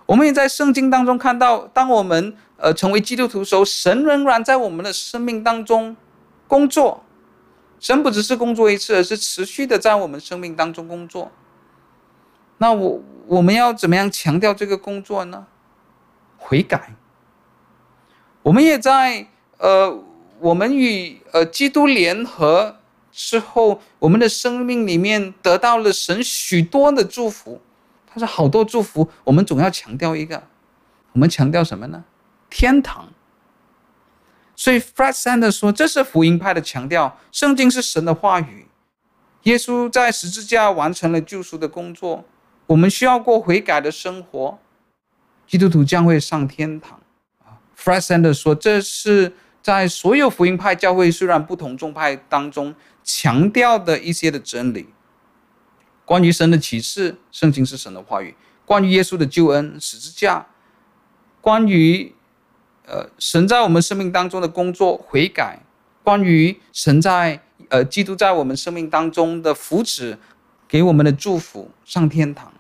我们也在圣经当中看到，当我们呃成为基督徒的时候，神仍然在我们的生命当中工作。神不只是工作一次，而是持续的在我们生命当中工作。那我我们要怎么样强调这个工作呢？悔改。我们也在呃，我们与呃基督联合。之后，我们的生命里面得到了神许多的祝福。他说好多祝福，我们总要强调一个，我们强调什么呢？天堂。所以 Fred Sanders 说，这是福音派的强调。圣经是神的话语，耶稣在十字架完成了救赎的工作。我们需要过悔改的生活，基督徒将会上天堂。Fred Sanders 说，这是在所有福音派教会虽然不同宗派当中。强调的一些的真理，关于神的启示，圣经是神的话语；关于耶稣的救恩，十字架；关于呃神在我们生命当中的工作，悔改；关于神在呃基督在我们生命当中的福祉，给我们的祝福，上天堂。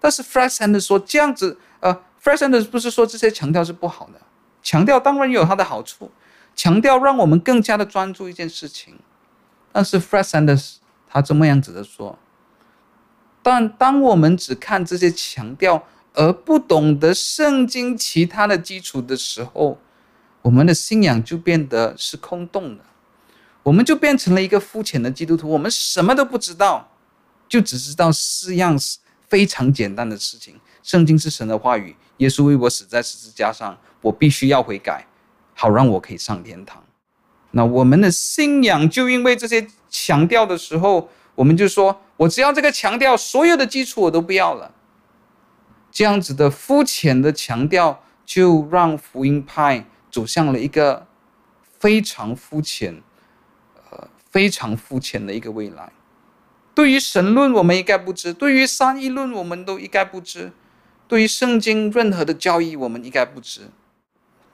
但是 Fred Sanders 说这样子，呃，Fred Sanders 不是说这些强调是不好的，强调当然有它的好处。强调让我们更加的专注一件事情，但是 Fred Sanders 他这么样子的说，但当我们只看这些强调而不懂得圣经其他的基础的时候，我们的信仰就变得是空洞的，我们就变成了一个肤浅的基督徒。我们什么都不知道，就只知道四样非常简单的事情。圣经是神的话语，耶稣为我死在十字架上，我必须要悔改，好让我可以上天堂。那我们的信仰就因为这些强调的时候，我们就说，我只要这个强调，所有的基础我都不要了。这样子的肤浅的强调，就让福音派走向了一个非常肤浅、呃非常肤浅的一个未来。对于神论，我们一概不知；对于三一论，我们都一概不知；对于圣经任何的教义，我们一概不知。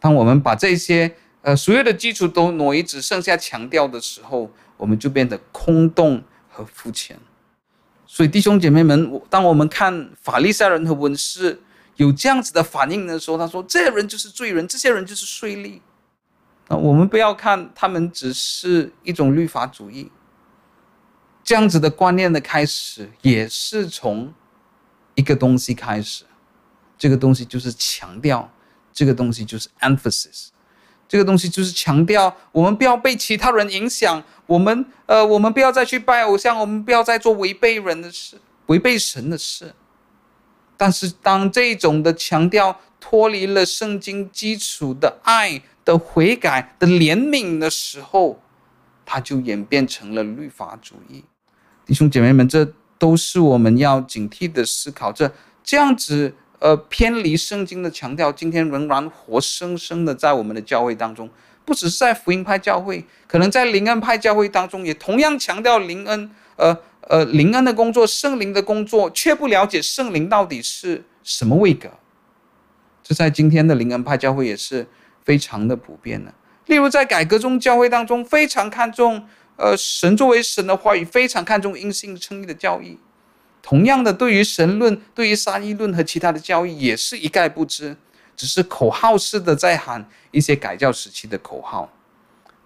当我们把这些呃所有的基础都挪移，只剩下强调的时候，我们就变得空洞和肤浅。所以弟兄姐妹们，当我们看法利赛人和文士有这样子的反应的时候，他说：“这些人就是罪人，这些人就是税吏。”啊，我们不要看他们只是一种律法主义，这样子的观念的开始也是从一个东西开始，这个东西就是强调，这个东西就是 emphasis。这个东西就是强调，我们不要被其他人影响，我们呃，我们不要再去拜偶像，我们不要再做违背人的事、违背神的事。但是，当这种的强调脱离了圣经基础的爱的悔改的怜悯的时候，它就演变成了律法主义。弟兄姐妹们，这都是我们要警惕的思考。这这样子。呃，偏离圣经的强调，今天仍然活生生的在我们的教会当中，不只是在福音派教会，可能在灵恩派教会当中，也同样强调灵恩，呃呃，灵恩的工作、圣灵的工作，却不了解圣灵到底是什么位格。这在今天的灵恩派教会也是非常的普遍的。例如，在改革宗教会当中，非常看重呃神作为神的话语，非常看重因信称义的教义。同样的，对于神论、对于三一论和其他的教义，也是一概不知，只是口号式的在喊一些改教时期的口号，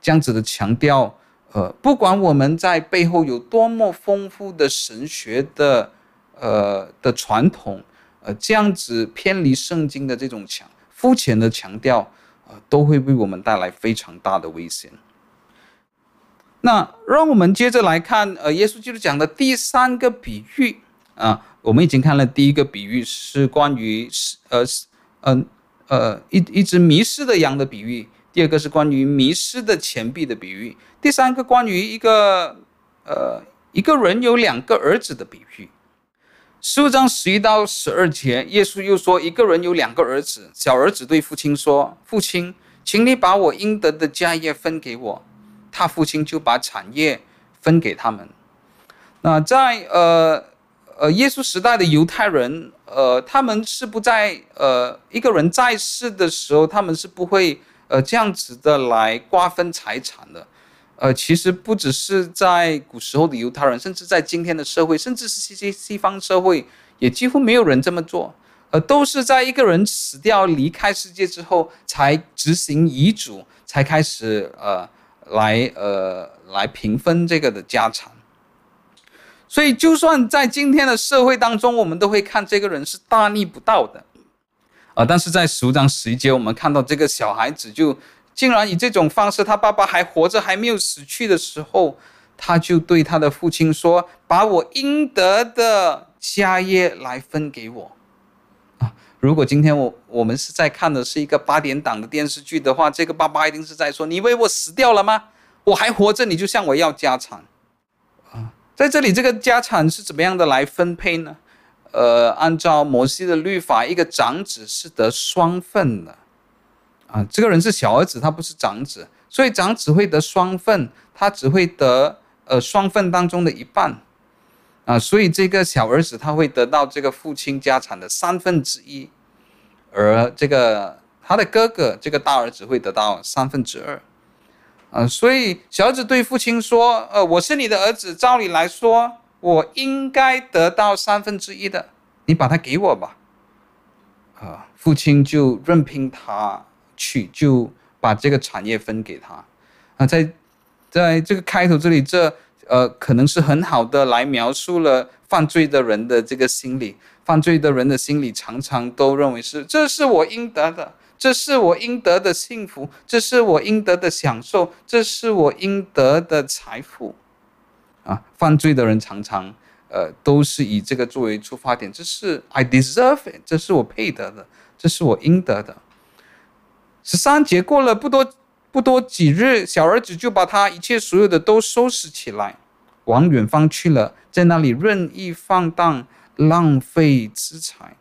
这样子的强调。呃，不管我们在背后有多么丰富的神学的呃的传统，呃，这样子偏离圣经的这种强肤浅的强调，呃，都会为我们带来非常大的危险。那让我们接着来看，呃，耶稣基督讲的第三个比喻。啊，我们已经看了第一个比喻是关于是呃是，嗯呃，呃一一只迷失的羊的比喻，第二个是关于迷失的钱币的比喻，第三个关于一个呃一个人有两个儿子的比喻。十五章十一到十二节，耶稣又说，一个人有两个儿子，小儿子对父亲说：“父亲，请你把我应得的家业分给我。”他父亲就把产业分给他们。那在呃。呃，耶稣时代的犹太人，呃，他们是不在呃一个人在世的时候，他们是不会呃这样子的来瓜分财产的。呃，其实不只是在古时候的犹太人，甚至在今天的社会，甚至是西西西方社会，也几乎没有人这么做。呃，都是在一个人死掉离开世界之后，才执行遗嘱，才开始呃来呃来平分这个的家产。所以，就算在今天的社会当中，我们都会看这个人是大逆不道的，啊！但是在十五章十一节，我们看到这个小孩子就竟然以这种方式，他爸爸还活着，还没有死去的时候，他就对他的父亲说：“把我应得的家业来分给我。”啊！如果今天我我们是在看的是一个八点档的电视剧的话，这个爸爸一定是在说：“你以为我死掉了吗？我还活着，你就向我要家产。”在这里，这个家产是怎么样的来分配呢？呃，按照摩西的律法，一个长子是得双份的，啊，这个人是小儿子，他不是长子，所以长子会得双份，他只会得呃双份当中的一半，啊，所以这个小儿子他会得到这个父亲家产的三分之一，而这个他的哥哥这个大儿子会得到三分之二。啊，所以小儿子对父亲说：“呃，我是你的儿子，照理来说，我应该得到三分之一的，你把它给我吧。”啊，父亲就任凭他去，就把这个产业分给他。啊，在在这个开头这里，这呃，可能是很好的来描述了犯罪的人的这个心理。犯罪的人的心理常常都认为是，这是我应得的。这是我应得的幸福，这是我应得的享受，这是我应得的财富。啊，犯罪的人常常，呃，都是以这个作为出发点，这是 I deserve it，这是我配得的，这是我应得的。十三节过了不多不多几日，小儿子就把他一切所有的都收拾起来，往远方去了，在那里任意放荡，浪费资财。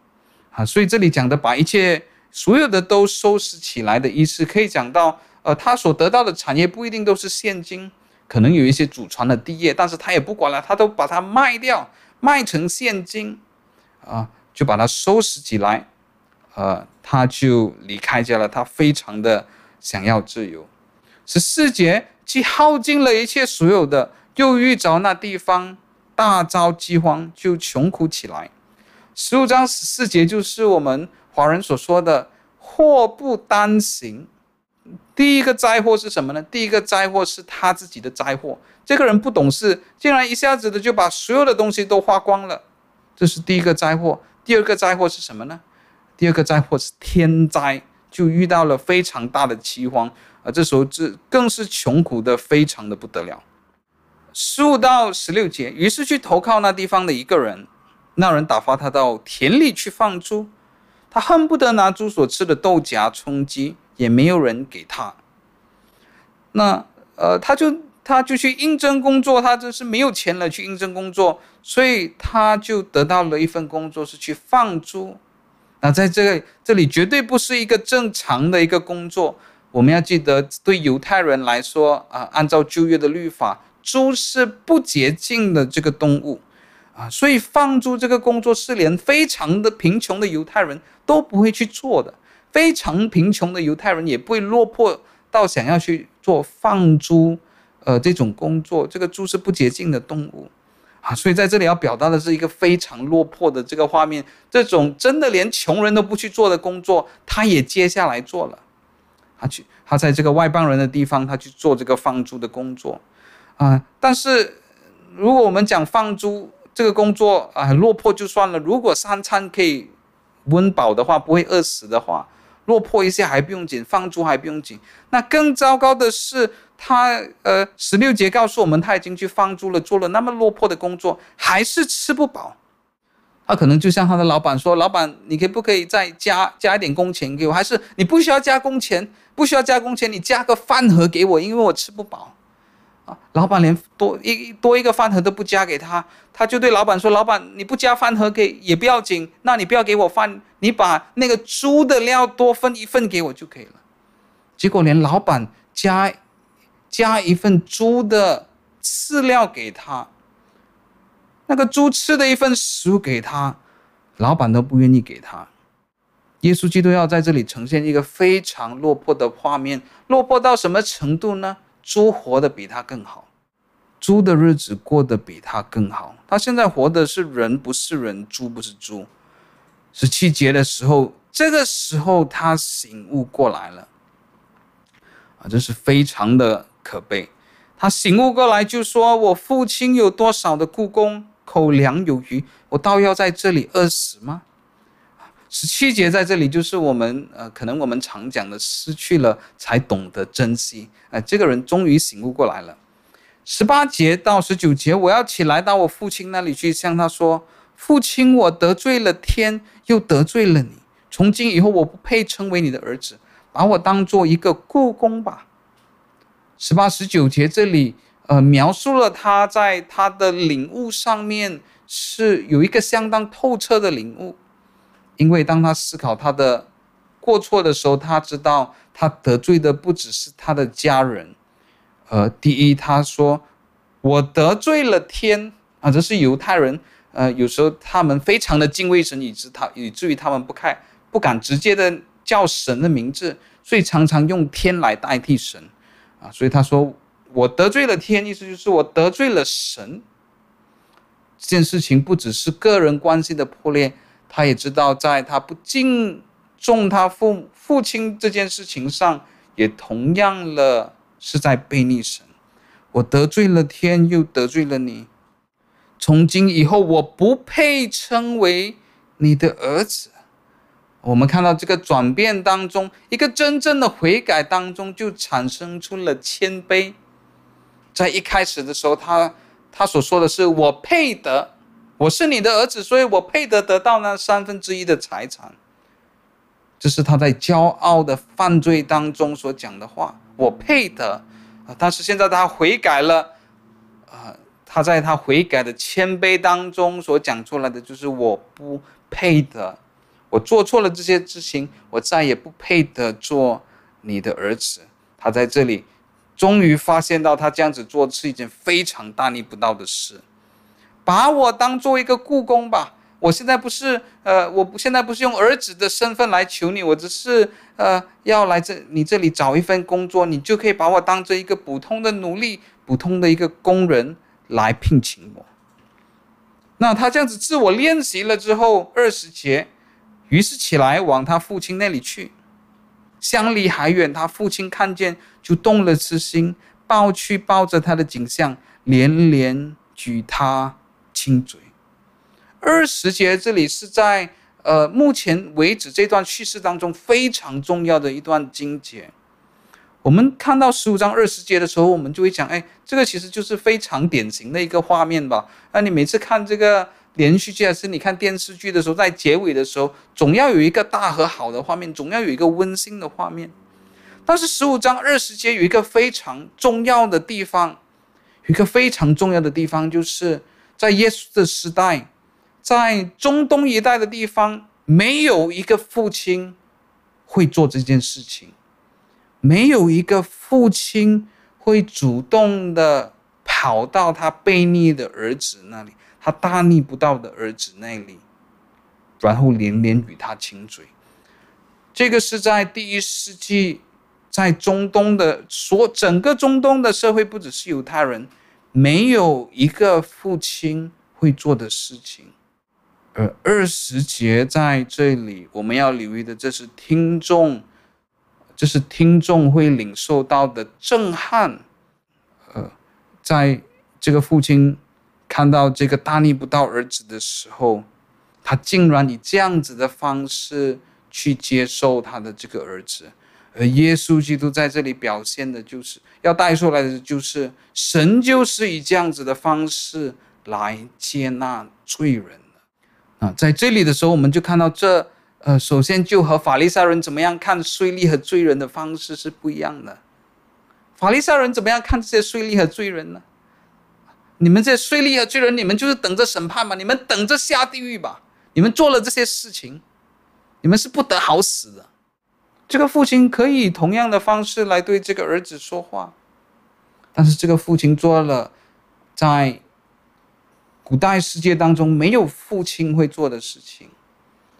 啊，所以这里讲的把一切所有的都收拾起来的意思，可以讲到，呃，他所得到的产业不一定都是现金。可能有一些祖传的地业，但是他也不管了，他都把它卖掉，卖成现金，啊，就把它收拾起来，呃，他就离开家了。他非常的想要自由。十四节，既耗尽了一切所有的，又遇着那地方大遭饥荒，就穷苦起来。十五章十四节就是我们华人所说的祸不单行。第一个灾祸是什么呢？第一个灾祸是他自己的灾祸。这个人不懂事，竟然一下子的就把所有的东西都花光了，这是第一个灾祸。第二个灾祸是什么呢？第二个灾祸是天灾，就遇到了非常大的饥荒啊！这时候这更是穷苦的非常的不得了。十五到十六节，于是去投靠那地方的一个人，那人打发他到田里去放猪，他恨不得拿猪所吃的豆荚充饥。也没有人给他，那呃，他就他就去应征工作，他真是没有钱了，去应征工作，所以他就得到了一份工作，是去放猪。那在这个这里绝对不是一个正常的一个工作。我们要记得，对犹太人来说啊，按照旧约的律法，猪是不洁净的这个动物啊，所以放猪这个工作是连非常的贫穷的犹太人都不会去做的。非常贫穷的犹太人也不会落魄到想要去做放猪，呃，这种工作。这个猪是不洁净的动物啊，所以在这里要表达的是一个非常落魄的这个画面。这种真的连穷人都不去做的工作，他也接下来做了。他去，他在这个外邦人的地方，他去做这个放猪的工作啊。但是如果我们讲放猪这个工作啊，落魄就算了，如果三餐可以温饱的话，不会饿死的话。落魄一些还不用紧，放猪还不用紧。那更糟糕的是，他呃十六节告诉我们，他已经去放猪了，做了那么落魄的工作，还是吃不饱。他可能就像他的老板说：“老板，你可不可以再加加一点工钱给我？还是你不需要加工钱，不需要加工钱，你加个饭盒给我，因为我吃不饱。”啊，老板连多一多一个饭盒都不加给他，他就对老板说：“老板，你不加饭盒给也不要紧，那你不要给我饭，你把那个猪的料多分一份给我就可以了。”结果连老板加加一份猪的饲料给他，那个猪吃的一份食物给他，老板都不愿意给他。耶稣基督要在这里呈现一个非常落魄的画面，落魄到什么程度呢？猪活得比他更好，猪的日子过得比他更好。他现在活的是人，不是人；猪不是猪。十七节的时候，这个时候他醒悟过来了，啊，这是非常的可悲。他醒悟过来就说：“我父亲有多少的雇工，口粮有余，我倒要在这里饿死吗？”十七节在这里就是我们呃，可能我们常讲的失去了才懂得珍惜。呃，这个人终于醒悟过来了。十八节到十九节，我要起来到我父亲那里去，向他说：“父亲，我得罪了天，又得罪了你。从今以后，我不配称为你的儿子，把我当做一个雇工吧。”十八、十九节这里呃，描述了他在他的领悟上面是有一个相当透彻的领悟。因为当他思考他的过错的时候，他知道他得罪的不只是他的家人。呃，第一，他说我得罪了天啊，这是犹太人。呃，有时候他们非常的敬畏神，以致他以至于他们不开不敢直接的叫神的名字，所以常常用天来代替神啊。所以他说我得罪了天，意思就是我得罪了神。这件事情不只是个人关系的破裂。他也知道，在他不敬重他父父亲这件事情上，也同样了是在悖逆神。我得罪了天，又得罪了你。从今以后，我不配称为你的儿子。我们看到这个转变当中，一个真正的悔改当中，就产生出了谦卑。在一开始的时候，他他所说的是：“我配得，我是你的儿子，所以我配得得到那三分之一的财产。”这是他在骄傲的犯罪当中所讲的话。我配得啊，但是现在他悔改了，啊，他在他悔改的谦卑当中所讲出来的就是：“我不配得，我做错了这些事情，我再也不配得做你的儿子。”他在这里。终于发现到他这样子做是一件非常大逆不道的事，把我当做一个雇工吧。我现在不是呃，我不现在不是用儿子的身份来求你，我只是呃要来这你这里找一份工作，你就可以把我当做一个普通的奴隶、普通的一个工人来聘请我。那他这样子自我练习了之后，二十节，于是起来往他父亲那里去。相离还远，他父亲看见就动了慈心，抱去抱着他的景象，连连举他亲嘴。二十节这里是在呃目前为止这段叙事当中非常重要的一段经节。我们看到十五章二十节的时候，我们就会讲，哎，这个其实就是非常典型的一个画面吧？那你每次看这个。连续剧还是你看电视剧的时候，在结尾的时候，总要有一个大和好的画面，总要有一个温馨的画面。但是十五章二十节有一个非常重要的地方，有一个非常重要的地方，就是在耶稣的时代，在中东一带的地方，没有一个父亲会做这件事情，没有一个父亲会主动的跑到他悖逆的儿子那里。他大逆不道的儿子那里，然后连连与他亲嘴。这个是在第一世纪，在中东的所整个中东的社会，不只是犹太人，没有一个父亲会做的事情。而二十节在这里，我们要留意的，这是听众，这是听众会领受到的震撼。呃，在这个父亲。看到这个大逆不道儿子的时候，他竟然以这样子的方式去接受他的这个儿子，而耶稣基督在这里表现的就是要带出来的就是神就是以这样子的方式来接纳罪人的啊，在这里的时候，我们就看到这呃，首先就和法利赛人怎么样看税吏和罪人的方式是不一样的。法利赛人怎么样看这些税吏和罪人呢？你们这些税吏和罪人，你们就是等着审判吧？你们等着下地狱吧？你们做了这些事情，你们是不得好死的。这个父亲可以同样的方式来对这个儿子说话，但是这个父亲做了在古代世界当中没有父亲会做的事情。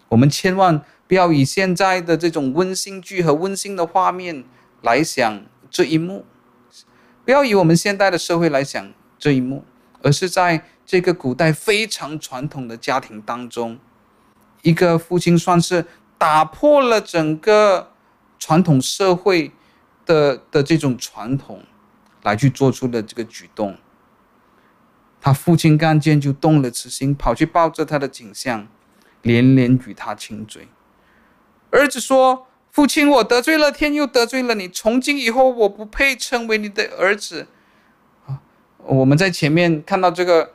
我们千万不要以现在的这种温馨剧和温馨的画面来想这一幕，不要以我们现代的社会来想。这一幕，而是在这个古代非常传统的家庭当中，一个父亲算是打破了整个传统社会的的这种传统，来去做出的这个举动。他父亲看见就动了慈心，跑去抱着他的景象，连连与他亲嘴。儿子说：“父亲，我得罪了天，又得罪了你，从今以后我不配称为你的儿子。”啊我们在前面看到这个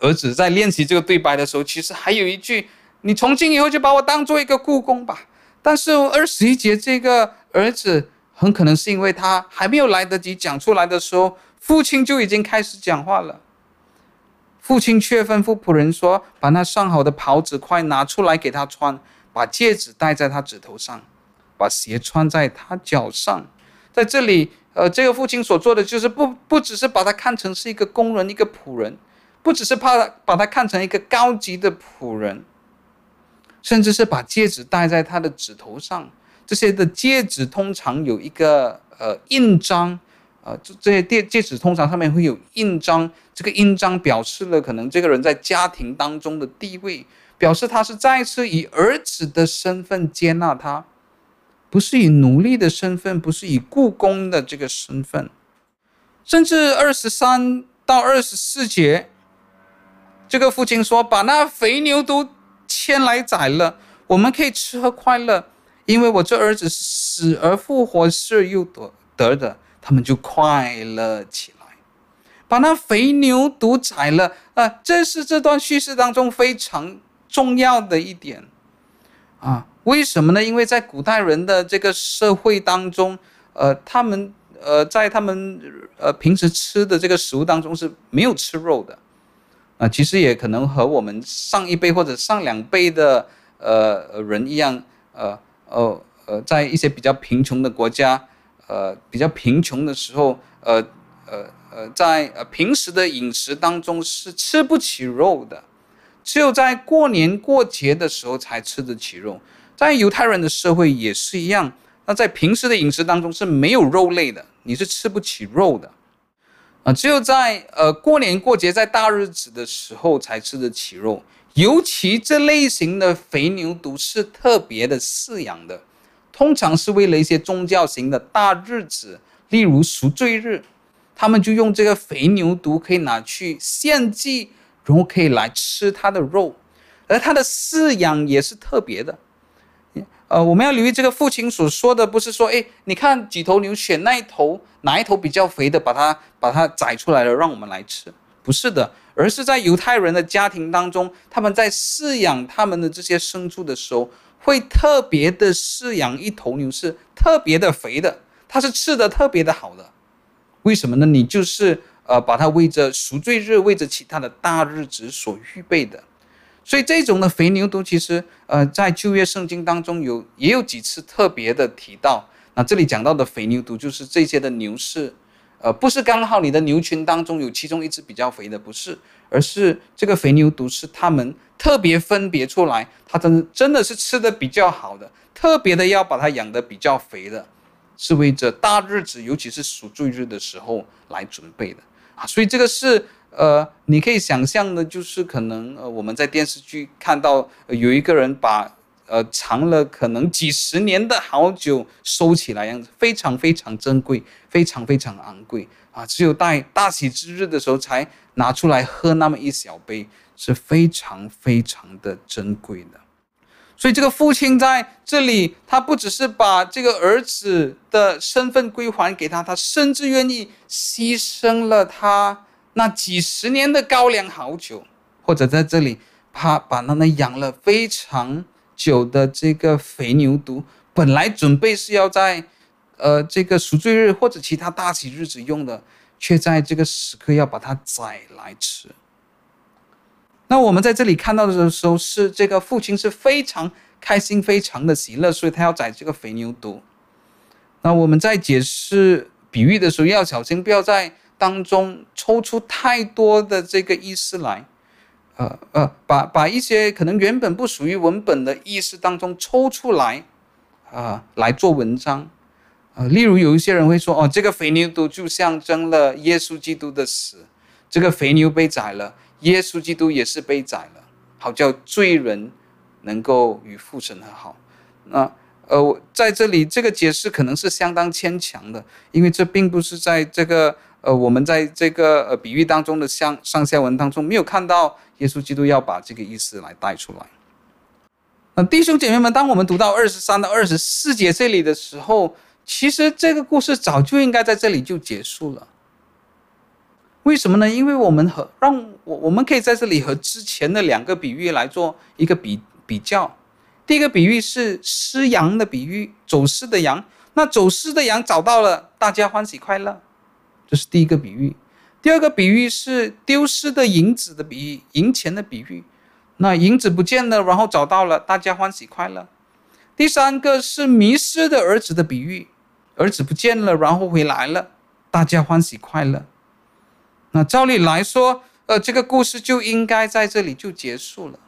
儿子在练习这个对白的时候，其实还有一句：“你从今以后就把我当做一个雇工吧。”但是二十一节这个儿子很可能是因为他还没有来得及讲出来的时候，父亲就已经开始讲话了。父亲却吩咐仆人说：“把那上好的袍子快拿出来给他穿，把戒指戴在他指头上，把鞋穿在他脚上。”在这里。呃，这个父亲所做的就是不不只是把他看成是一个工人、一个仆人，不只是怕把他看成一个高级的仆人，甚至是把戒指戴在他的指头上。这些的戒指通常有一个呃印章，呃，这这些戒戒指通常上面会有印章，这个印章表示了可能这个人在家庭当中的地位，表示他是再次以儿子的身份接纳他。不是以奴隶的身份，不是以雇工的这个身份，甚至二十三到二十四节，这个父亲说：“把那肥牛都牵来宰了，我们可以吃喝快乐，因为我这儿子是死而复活，是又得得的，他们就快乐起来。把那肥牛犊宰了，啊、这是这段叙事当中非常重要的一点，啊，为什么呢？因为在古代人的这个社会当中，呃，他们呃在他们呃平时吃的这个食物当中是没有吃肉的，啊、其实也可能和我们上一辈或者上两辈的呃人一样，呃呃呃，在一些比较贫穷的国家，呃比较贫穷的时候，呃呃。呃，在呃平时的饮食当中是吃不起肉的，只有在过年过节的时候才吃得起肉。在犹太人的社会也是一样，那在平时的饮食当中是没有肉类的，你是吃不起肉的，啊，只有在呃过年过节在大日子的时候才吃得起肉。尤其这类型的肥牛犊是特别的饲养的，通常是为了一些宗教型的大日子，例如赎罪日。他们就用这个肥牛犊可以拿去献祭，然后可以来吃它的肉，而它的饲养也是特别的。呃，我们要留意这个父亲所说的，不是说，哎，你看几头牛，选那一头，哪一头比较肥的，把它把它宰出来了，让我们来吃，不是的，而是在犹太人的家庭当中，他们在饲养他们的这些牲畜的时候，会特别的饲养一头牛，是特别的肥的，它是吃的特别的好的。为什么呢？你就是呃，把它为着赎罪日，为着其他的大日子所预备的。所以这种的肥牛犊，其实呃，在旧约圣经当中有也有几次特别的提到。那这里讲到的肥牛犊，就是这些的牛是，呃，不是刚好你的牛群当中有其中一只比较肥的，不是，而是这个肥牛犊是他们特别分别出来，它真真的是吃的比较好的，特别的要把它养得比较肥的。是为着大日子，尤其是赎罪日的时候来准备的啊，所以这个是呃，你可以想象的，就是可能呃，我们在电视剧看到有一个人把呃藏了可能几十年的好酒收起来，样子非常非常珍贵，非常非常昂贵啊，只有在大喜之日的时候才拿出来喝那么一小杯，是非常非常的珍贵的。所以这个父亲在这里，他不只是把这个儿子的身份归还给他，他甚至愿意牺牲了他那几十年的高粱好酒，或者在这里，他把那那养了非常久的这个肥牛犊，本来准备是要在，呃，这个赎罪日或者其他大喜日子用的，却在这个时刻要把它宰来吃。那我们在这里看到的时候，是这个父亲是非常开心、非常的喜乐，所以他要宰这个肥牛犊。那我们在解释比喻的时候，要小心，不要在当中抽出太多的这个意思来，呃呃，把把一些可能原本不属于文本的意思当中抽出来，啊、来做文章。呃，例如有一些人会说，哦，这个肥牛犊就象征了耶稣基督的死，这个肥牛被宰了。耶稣基督也是被宰了，好叫罪人能够与父神和好。那呃，在这里这个解释可能是相当牵强的，因为这并不是在这个呃我们在这个呃比喻当中的相上下文当中没有看到耶稣基督要把这个意思来带出来。那弟兄姐妹们，当我们读到二十三到二十四节这里的时候，其实这个故事早就应该在这里就结束了。为什么呢？因为我们和让我我们可以在这里和之前的两个比喻来做一个比比较。第一个比喻是失羊的比喻，走失的羊。那走失的羊找到了，大家欢喜快乐，这是第一个比喻。第二个比喻是丢失的银子的比喻，银钱的比喻。那银子不见了，然后找到了，大家欢喜快乐。第三个是迷失的儿子的比喻，儿子不见了，然后回来了，大家欢喜快乐。那照理来说，呃，这个故事就应该在这里就结束了。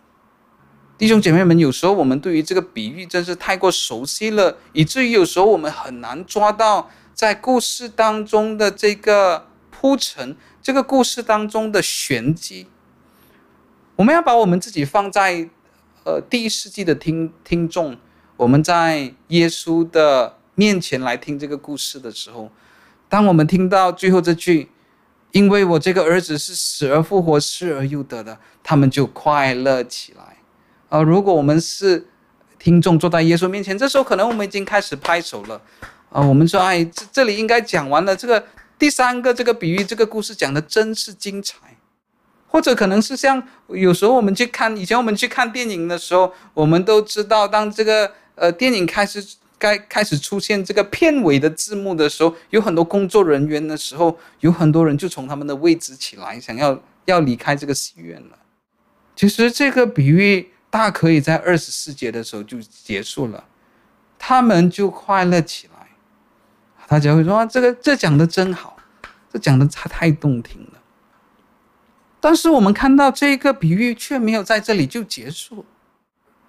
弟兄姐妹们，有时候我们对于这个比喻真是太过熟悉了，以至于有时候我们很难抓到在故事当中的这个铺陈，这个故事当中的玄机。我们要把我们自己放在呃第一世纪的听听众，我们在耶稣的面前来听这个故事的时候，当我们听到最后这句。因为我这个儿子是死而复活、失而又得的，他们就快乐起来。啊，如果我们是听众坐在耶稣面前，这时候可能我们已经开始拍手了，啊，我们说，哎，这这里应该讲完了。这个第三个这个比喻，这个故事讲的真是精彩。或者可能是像有时候我们去看，以前我们去看电影的时候，我们都知道，当这个呃电影开始该开始出现这个片尾的字幕的时候，有很多工作人员的时候，有很多人就从他们的位置起来，想要要离开这个戏院了。其实这个比喻大可以在二十四节的时候就结束了，他们就快乐起来，大家会说啊，这个这讲的真好，这讲的太太动听了。但是我们看到这个比喻却没有在这里就结束。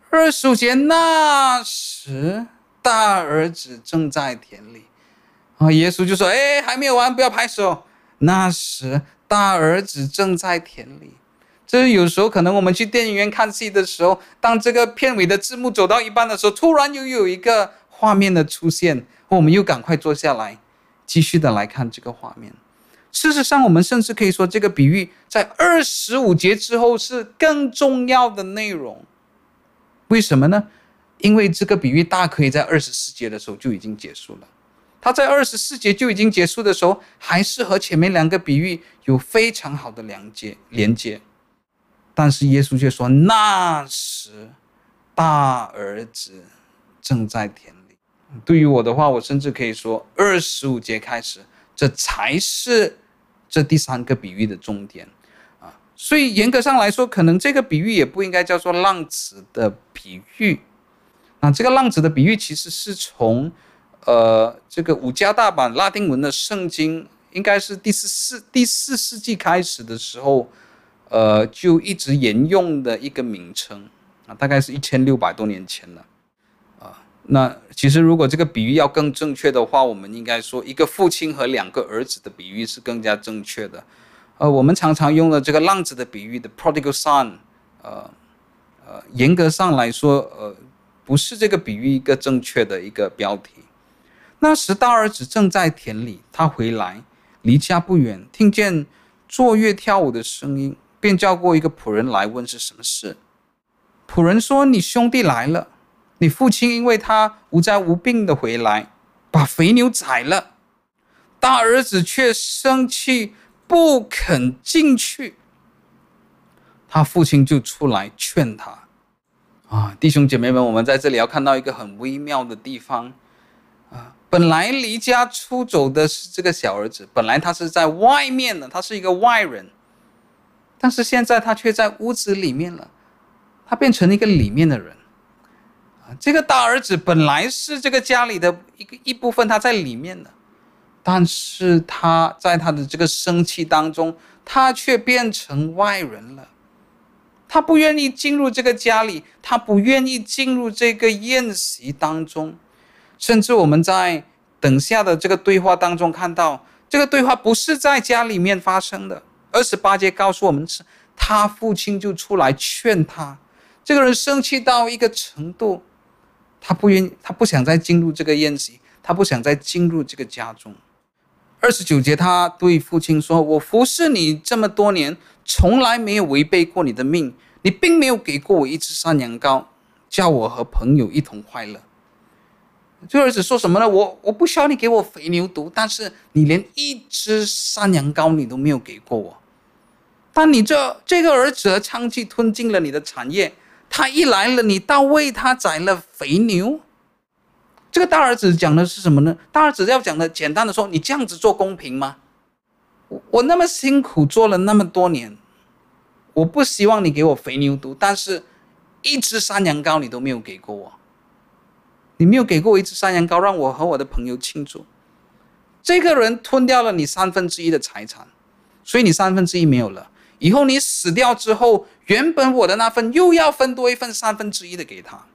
二十五节，那时大儿子正在田里，啊，耶稣就说：“哎，还没有完，不要拍手。”那时大儿子正在田里。这有时候可能我们去电影院看戏的时候，当这个片尾的字幕走到一半的时候，突然又有一个画面的出现，我们又赶快坐下来，继续的来看这个画面。事实上，我们甚至可以说，这个比喻在二十五节之后是更重要的内容。为什么呢？因为这个比喻大可以在二十四节的时候就已经结束了。它在二十四节就已经结束的时候，还是和前面两个比喻有非常好的连接连接。但是耶稣却说：“那时，大儿子正在田。”对于我的话，我甚至可以说，二十五节开始。这才是这第三个比喻的重点啊！所以严格上来说，可能这个比喻也不应该叫做浪子的比喻。那这个浪子的比喻其实是从呃这个五家大版拉丁文的圣经，应该是第四世第四世纪开始的时候，呃就一直沿用的一个名称啊，大概是一千六百多年前了。那其实，如果这个比喻要更正确的话，我们应该说一个父亲和两个儿子的比喻是更加正确的。呃，我们常常用的这个浪子的比喻的 prodigal son，呃呃，严格上来说，呃，不是这个比喻一个正确的一个标题。那时大儿子正在田里，他回来，离家不远，听见坐月跳舞的声音，便叫过一个仆人来问是什么事。仆人说：“你兄弟来了。”你父亲因为他无灾无病的回来，把肥牛宰了，大儿子却生气不肯进去。他父亲就出来劝他。啊，弟兄姐妹们，我们在这里要看到一个很微妙的地方。啊，本来离家出走的是这个小儿子，本来他是在外面的，他是一个外人，但是现在他却在屋子里面了，他变成了一个里面的人。这个大儿子本来是这个家里的一个一部分，他在里面的，但是他在他的这个生气当中，他却变成外人了。他不愿意进入这个家里，他不愿意进入这个宴席当中，甚至我们在等下的这个对话当中看到，这个对话不是在家里面发生的。二十八节告诉我们是，他父亲就出来劝他，这个人生气到一个程度。他不愿，他不想再进入这个宴席，他不想再进入这个家中。二十九节，他对父亲说：“我服侍你这么多年，从来没有违背过你的命，你并没有给过我一只山羊羔，叫我和朋友一同快乐。”这儿子说什么呢？我我不需要你给我肥牛犊，但是你连一只山羊羔你都没有给过我。但你这这个儿子的娼妓吞尽了你的产业。他一来了，你倒为他宰了肥牛。这个大儿子讲的是什么呢？大儿子要讲的，简单的说，你这样子做公平吗？我我那么辛苦做了那么多年，我不希望你给我肥牛犊，但是一只山羊羔你都没有给过我，你没有给过我一只山羊羔，让我和我的朋友庆祝。这个人吞掉了你三分之一的财产，所以你三分之一没有了。以后你死掉之后，原本我的那份又要分多一份三分之一的给他，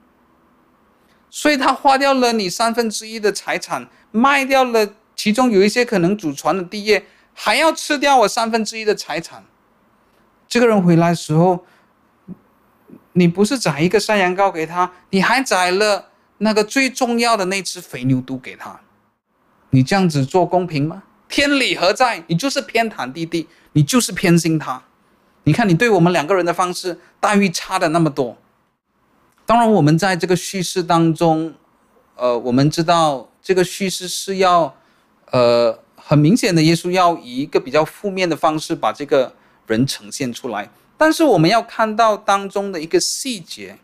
所以他花掉了你三分之一的财产，卖掉了其中有一些可能祖传的地业，还要吃掉我三分之一的财产。这个人回来的时候，你不是宰一个山羊羔给他，你还宰了那个最重要的那只肥牛犊给他，你这样子做公平吗？天理何在？你就是偏袒弟弟，你就是偏心他。你看，你对我们两个人的方式待遇差的那么多，当然，我们在这个叙事当中，呃，我们知道这个叙事是要，呃，很明显的，耶稣要以一个比较负面的方式把这个人呈现出来。但是我们要看到当中的一个细节，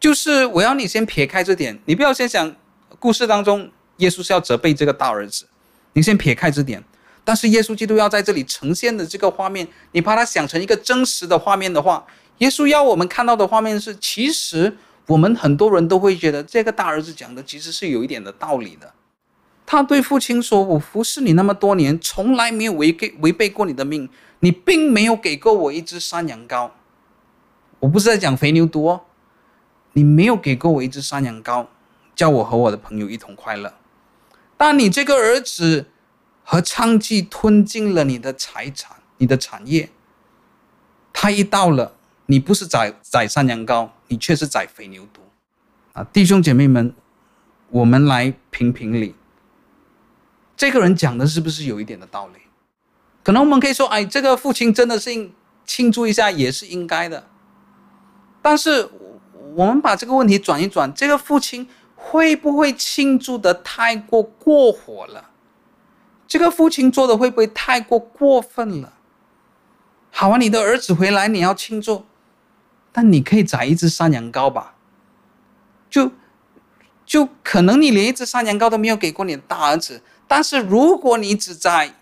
就是我要你先撇开这点，你不要先想故事当中耶稣是要责备这个大儿子，你先撇开这点。但是耶稣基督要在这里呈现的这个画面，你把它想成一个真实的画面的话。耶稣要我们看到的画面是，其实我们很多人都会觉得这个大儿子讲的其实是有一点的道理的。他对父亲说：“我服侍你那么多年，从来没有违背违背过你的命，你并没有给过我一只山羊羔。我不是在讲肥牛犊哦，你没有给过我一只山羊羔，叫我和我的朋友一同快乐。但你这个儿子和娼妓吞进了你的财产，你的产业。他一到了。”你不是宰宰山羊羔，你却是宰肥牛犊，啊！弟兄姐妹们，我们来评评理，这个人讲的是不是有一点的道理？可能我们可以说，哎，这个父亲真的是庆祝一下也是应该的。但是我们把这个问题转一转，这个父亲会不会庆祝得太过过火了？这个父亲做的会不会太过过分了？好啊，你的儿子回来，你要庆祝。但你可以宰一只山羊羔吧？就就可能你连一只山羊羔都没有给过你的大儿子，但是如果你只宰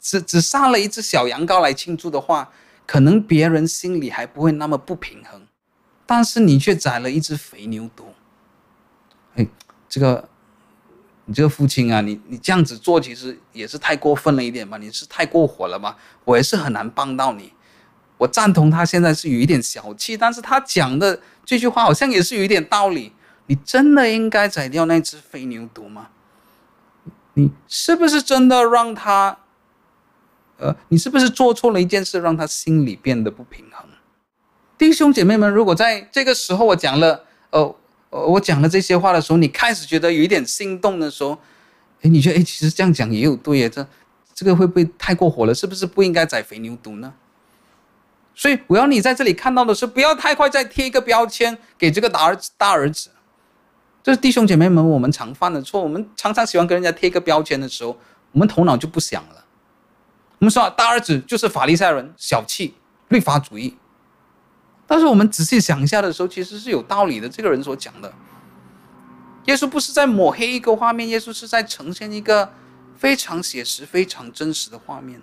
只只杀了一只小羊羔来庆祝的话，可能别人心里还不会那么不平衡。但是你却宰了一只肥牛犊，哎，这个你这个父亲啊，你你这样子做其实也是太过分了一点吧？你是太过火了吧？我也是很难帮到你。我赞同他现在是有一点小气，但是他讲的这句话好像也是有一点道理。你真的应该宰掉那只肥牛犊吗？你是不是真的让他，呃，你是不是做错了一件事，让他心里变得不平衡？弟兄姐妹们，如果在这个时候我讲了，呃，我讲了这些话的时候，你开始觉得有一点心动的时候，哎，你觉得哎，其实这样讲也有对耶，这这个会不会太过火了？是不是不应该宰肥牛犊呢？所以我要你在这里看到的是，不要太快再贴一个标签给这个大儿子。大儿子，这是弟兄姐妹们我们常犯的错。我们常常喜欢跟人家贴一个标签的时候，我们头脑就不想了。我们说大儿子就是法利赛人，小气，律法主义。但是我们仔细想一下的时候，其实是有道理的。这个人所讲的，耶稣不是在抹黑一个画面，耶稣是在呈现一个非常写实、非常真实的画面。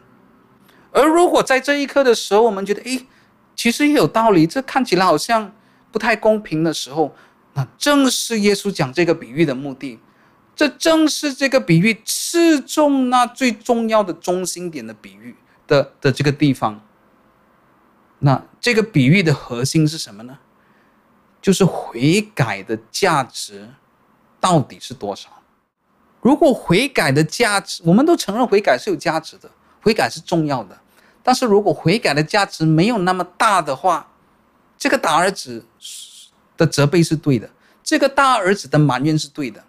而如果在这一刻的时候，我们觉得，诶，其实也有道理，这看起来好像不太公平的时候，那正是耶稣讲这个比喻的目的，这正是这个比喻刺中那最重要的中心点的比喻的的这个地方。那这个比喻的核心是什么呢？就是悔改的价值到底是多少？如果悔改的价值，我们都承认悔改是有价值的。悔改是重要的，但是如果悔改的价值没有那么大的话，这个大儿子的责备是对的，这个大儿子的埋怨是对的。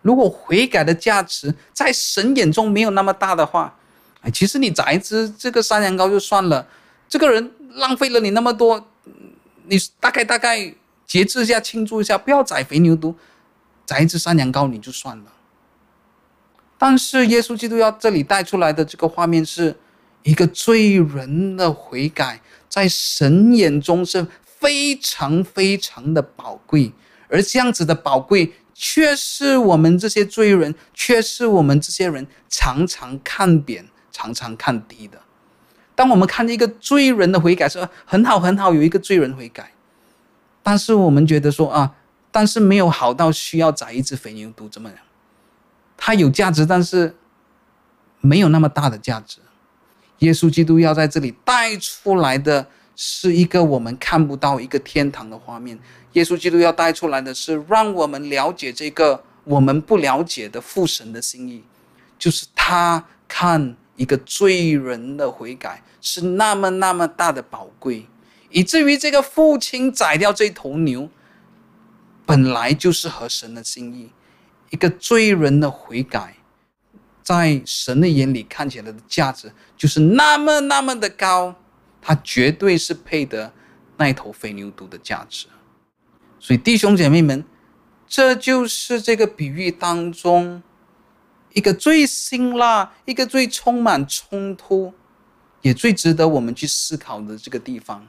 如果悔改的价值在神眼中没有那么大的话，哎，其实你宰一只这个山羊羔就算了，这个人浪费了你那么多，你大概大概节制一下，庆祝一下，不要宰肥牛犊，宰一只山羊羔你就算了。但是耶稣基督要这里带出来的这个画面是一个罪人的悔改，在神眼中是非常非常的宝贵，而这样子的宝贵，却是我们这些罪人，却是我们这些人常常看扁、常常看低的。当我们看见一个罪人的悔改说很好很好，有一个罪人悔改，但是我们觉得说啊，但是没有好到需要宰一只肥牛犊这么。它有价值，但是没有那么大的价值。耶稣基督要在这里带出来的是一个我们看不到一个天堂的画面。耶稣基督要带出来的是让我们了解这个我们不了解的父神的心意，就是他看一个罪人的悔改是那么那么大的宝贵，以至于这个父亲宰掉这头牛，本来就是合神的心意。一个罪人的悔改，在神的眼里看起来的价值就是那么那么的高，他绝对是配得那头肥牛犊的价值。所以弟兄姐妹们，这就是这个比喻当中一个最辛辣、一个最充满冲突，也最值得我们去思考的这个地方。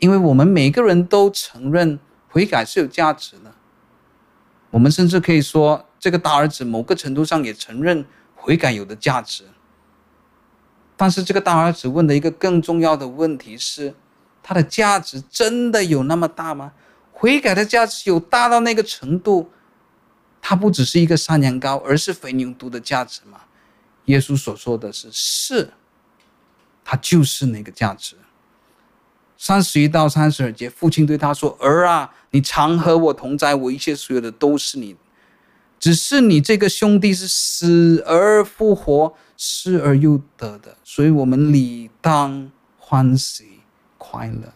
因为我们每个人都承认悔改是有价值的，我们甚至可以说，这个大儿子某个程度上也承认悔改有的价值。但是这个大儿子问的一个更重要的问题是：它的价值真的有那么大吗？悔改的价值有大到那个程度？它不只是一个山羊羔，而是肥牛犊的价值吗？耶稣所说的是是，它就是那个价值。三十一到三十二节，父亲对他说：“儿啊，你常和我同在，我一切所有的都是你。只是你这个兄弟是死而复活，失而又得的，所以我们理当欢喜快乐。”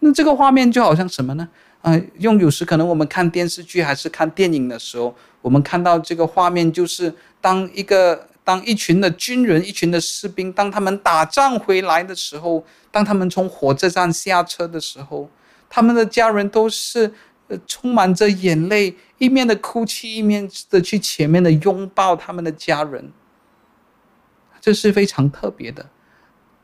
那这个画面就好像什么呢？啊、呃，用有时可能我们看电视剧还是看电影的时候，我们看到这个画面，就是当一个。当一群的军人、一群的士兵，当他们打仗回来的时候，当他们从火车站下车的时候，他们的家人都是呃充满着眼泪，一面的哭泣，一面的去前面的拥抱他们的家人。这是非常特别的。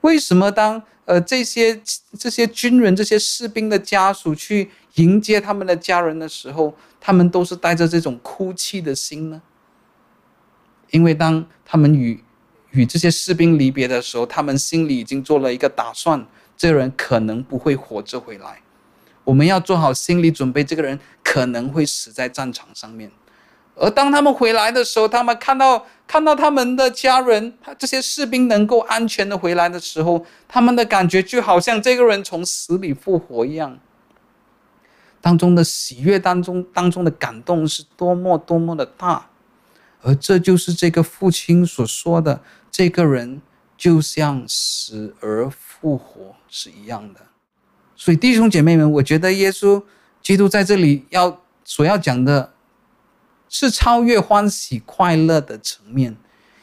为什么当呃这些这些军人、这些士兵的家属去迎接他们的家人的时候，他们都是带着这种哭泣的心呢？因为当他们与与这些士兵离别的时候，他们心里已经做了一个打算：这个人可能不会活着回来。我们要做好心理准备，这个人可能会死在战场上面。而当他们回来的时候，他们看到看到他们的家人，他这些士兵能够安全的回来的时候，他们的感觉就好像这个人从死里复活一样。当中的喜悦，当中当中的感动是多么多么的大。而这就是这个父亲所说的，这个人就像死而复活是一样的。所以弟兄姐妹们，我觉得耶稣基督在这里要所要讲的，是超越欢喜快乐的层面。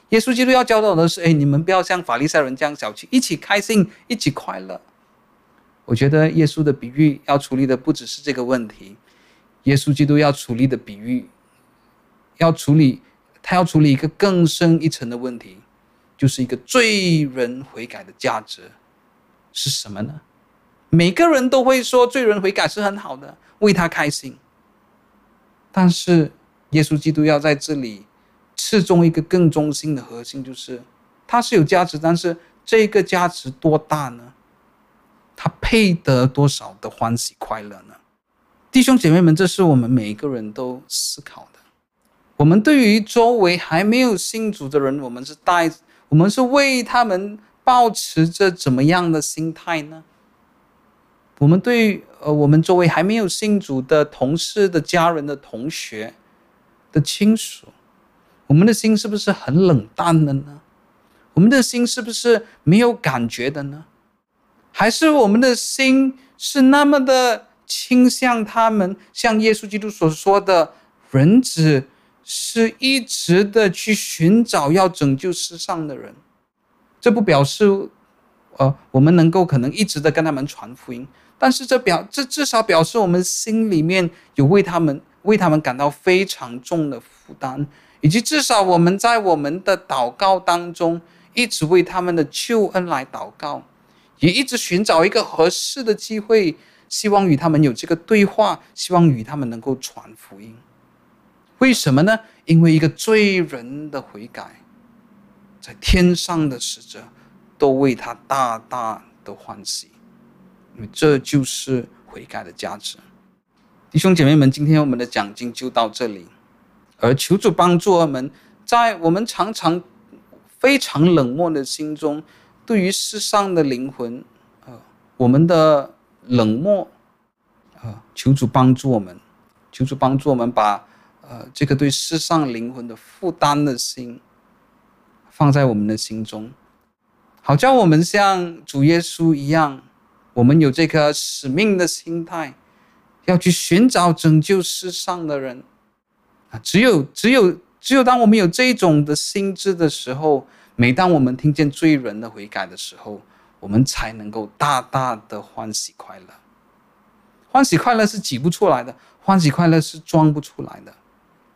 耶稣基督要教导的是：哎，你们不要像法利赛人这样小气，一起开心，一起快乐。我觉得耶稣的比喻要处理的不只是这个问题，耶稣基督要处理的比喻，要处理。他要处理一个更深一层的问题，就是一个罪人悔改的价值是什么呢？每个人都会说罪人悔改是很好的，为他开心。但是耶稣基督要在这里刺中一个更中心的核心，就是他是有价值，但是这个价值多大呢？他配得多少的欢喜快乐呢？弟兄姐妹们，这是我们每一个人都思考的。我们对于周围还没有信主的人，我们是带，我们是为他们保持着怎么样的心态呢？我们对呃，我们周围还没有信主的同事的家人的同学的亲属，我们的心是不是很冷淡的呢？我们的心是不是没有感觉的呢？还是我们的心是那么的倾向他们，像耶稣基督所说的人子？是一直的去寻找要拯救世上的人，这不表示，呃，我们能够可能一直的跟他们传福音，但是这表这至少表示我们心里面有为他们为他们感到非常重的负担，以及至少我们在我们的祷告当中一直为他们的救恩来祷告，也一直寻找一个合适的机会，希望与他们有这个对话，希望与他们能够传福音。为什么呢？因为一个罪人的悔改，在天上的使者都为他大大的欢喜，因为这就是悔改的价值。弟兄姐妹们，今天我们的讲经就到这里，而求主帮助我们，在我们常常非常冷漠的心中，对于世上的灵魂，呃，我们的冷漠，呃，求主帮助我们，求主帮助我们把。呃，这个对世上灵魂的负担的心，放在我们的心中，好叫我们像主耶稣一样，我们有这颗使命的心态，要去寻找拯救世上的人。啊，只有只有只有当我们有这种的心智的时候，每当我们听见罪人的悔改的时候，我们才能够大大的欢喜快乐。欢喜快乐是挤不出来的，欢喜快乐是装不出来的，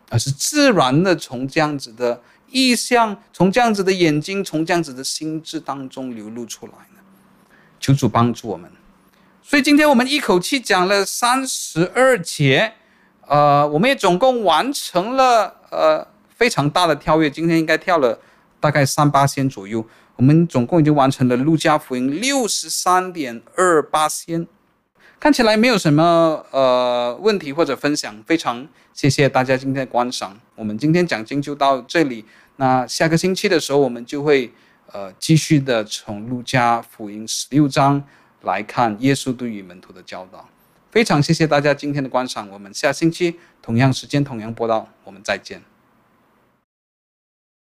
而是自然的从这样子的意象，从这样子的眼睛，从这样子的心智当中流露出来的。求主帮助我们。所以今天我们一口气讲了三十二节，呃，我们也总共完成了呃非常大的跳跃，今天应该跳了大概三八仙左右。我们总共已经完成了路加福音六十三点二八仙，看起来没有什么呃问题或者分享，非常谢谢大家今天的观赏。我们今天讲经就到这里，那下个星期的时候我们就会呃继续的从路加福音十六章。来看耶稣对于门徒的教导，非常谢谢大家今天的观赏，我们下星期同样时间同样播到，我们再见。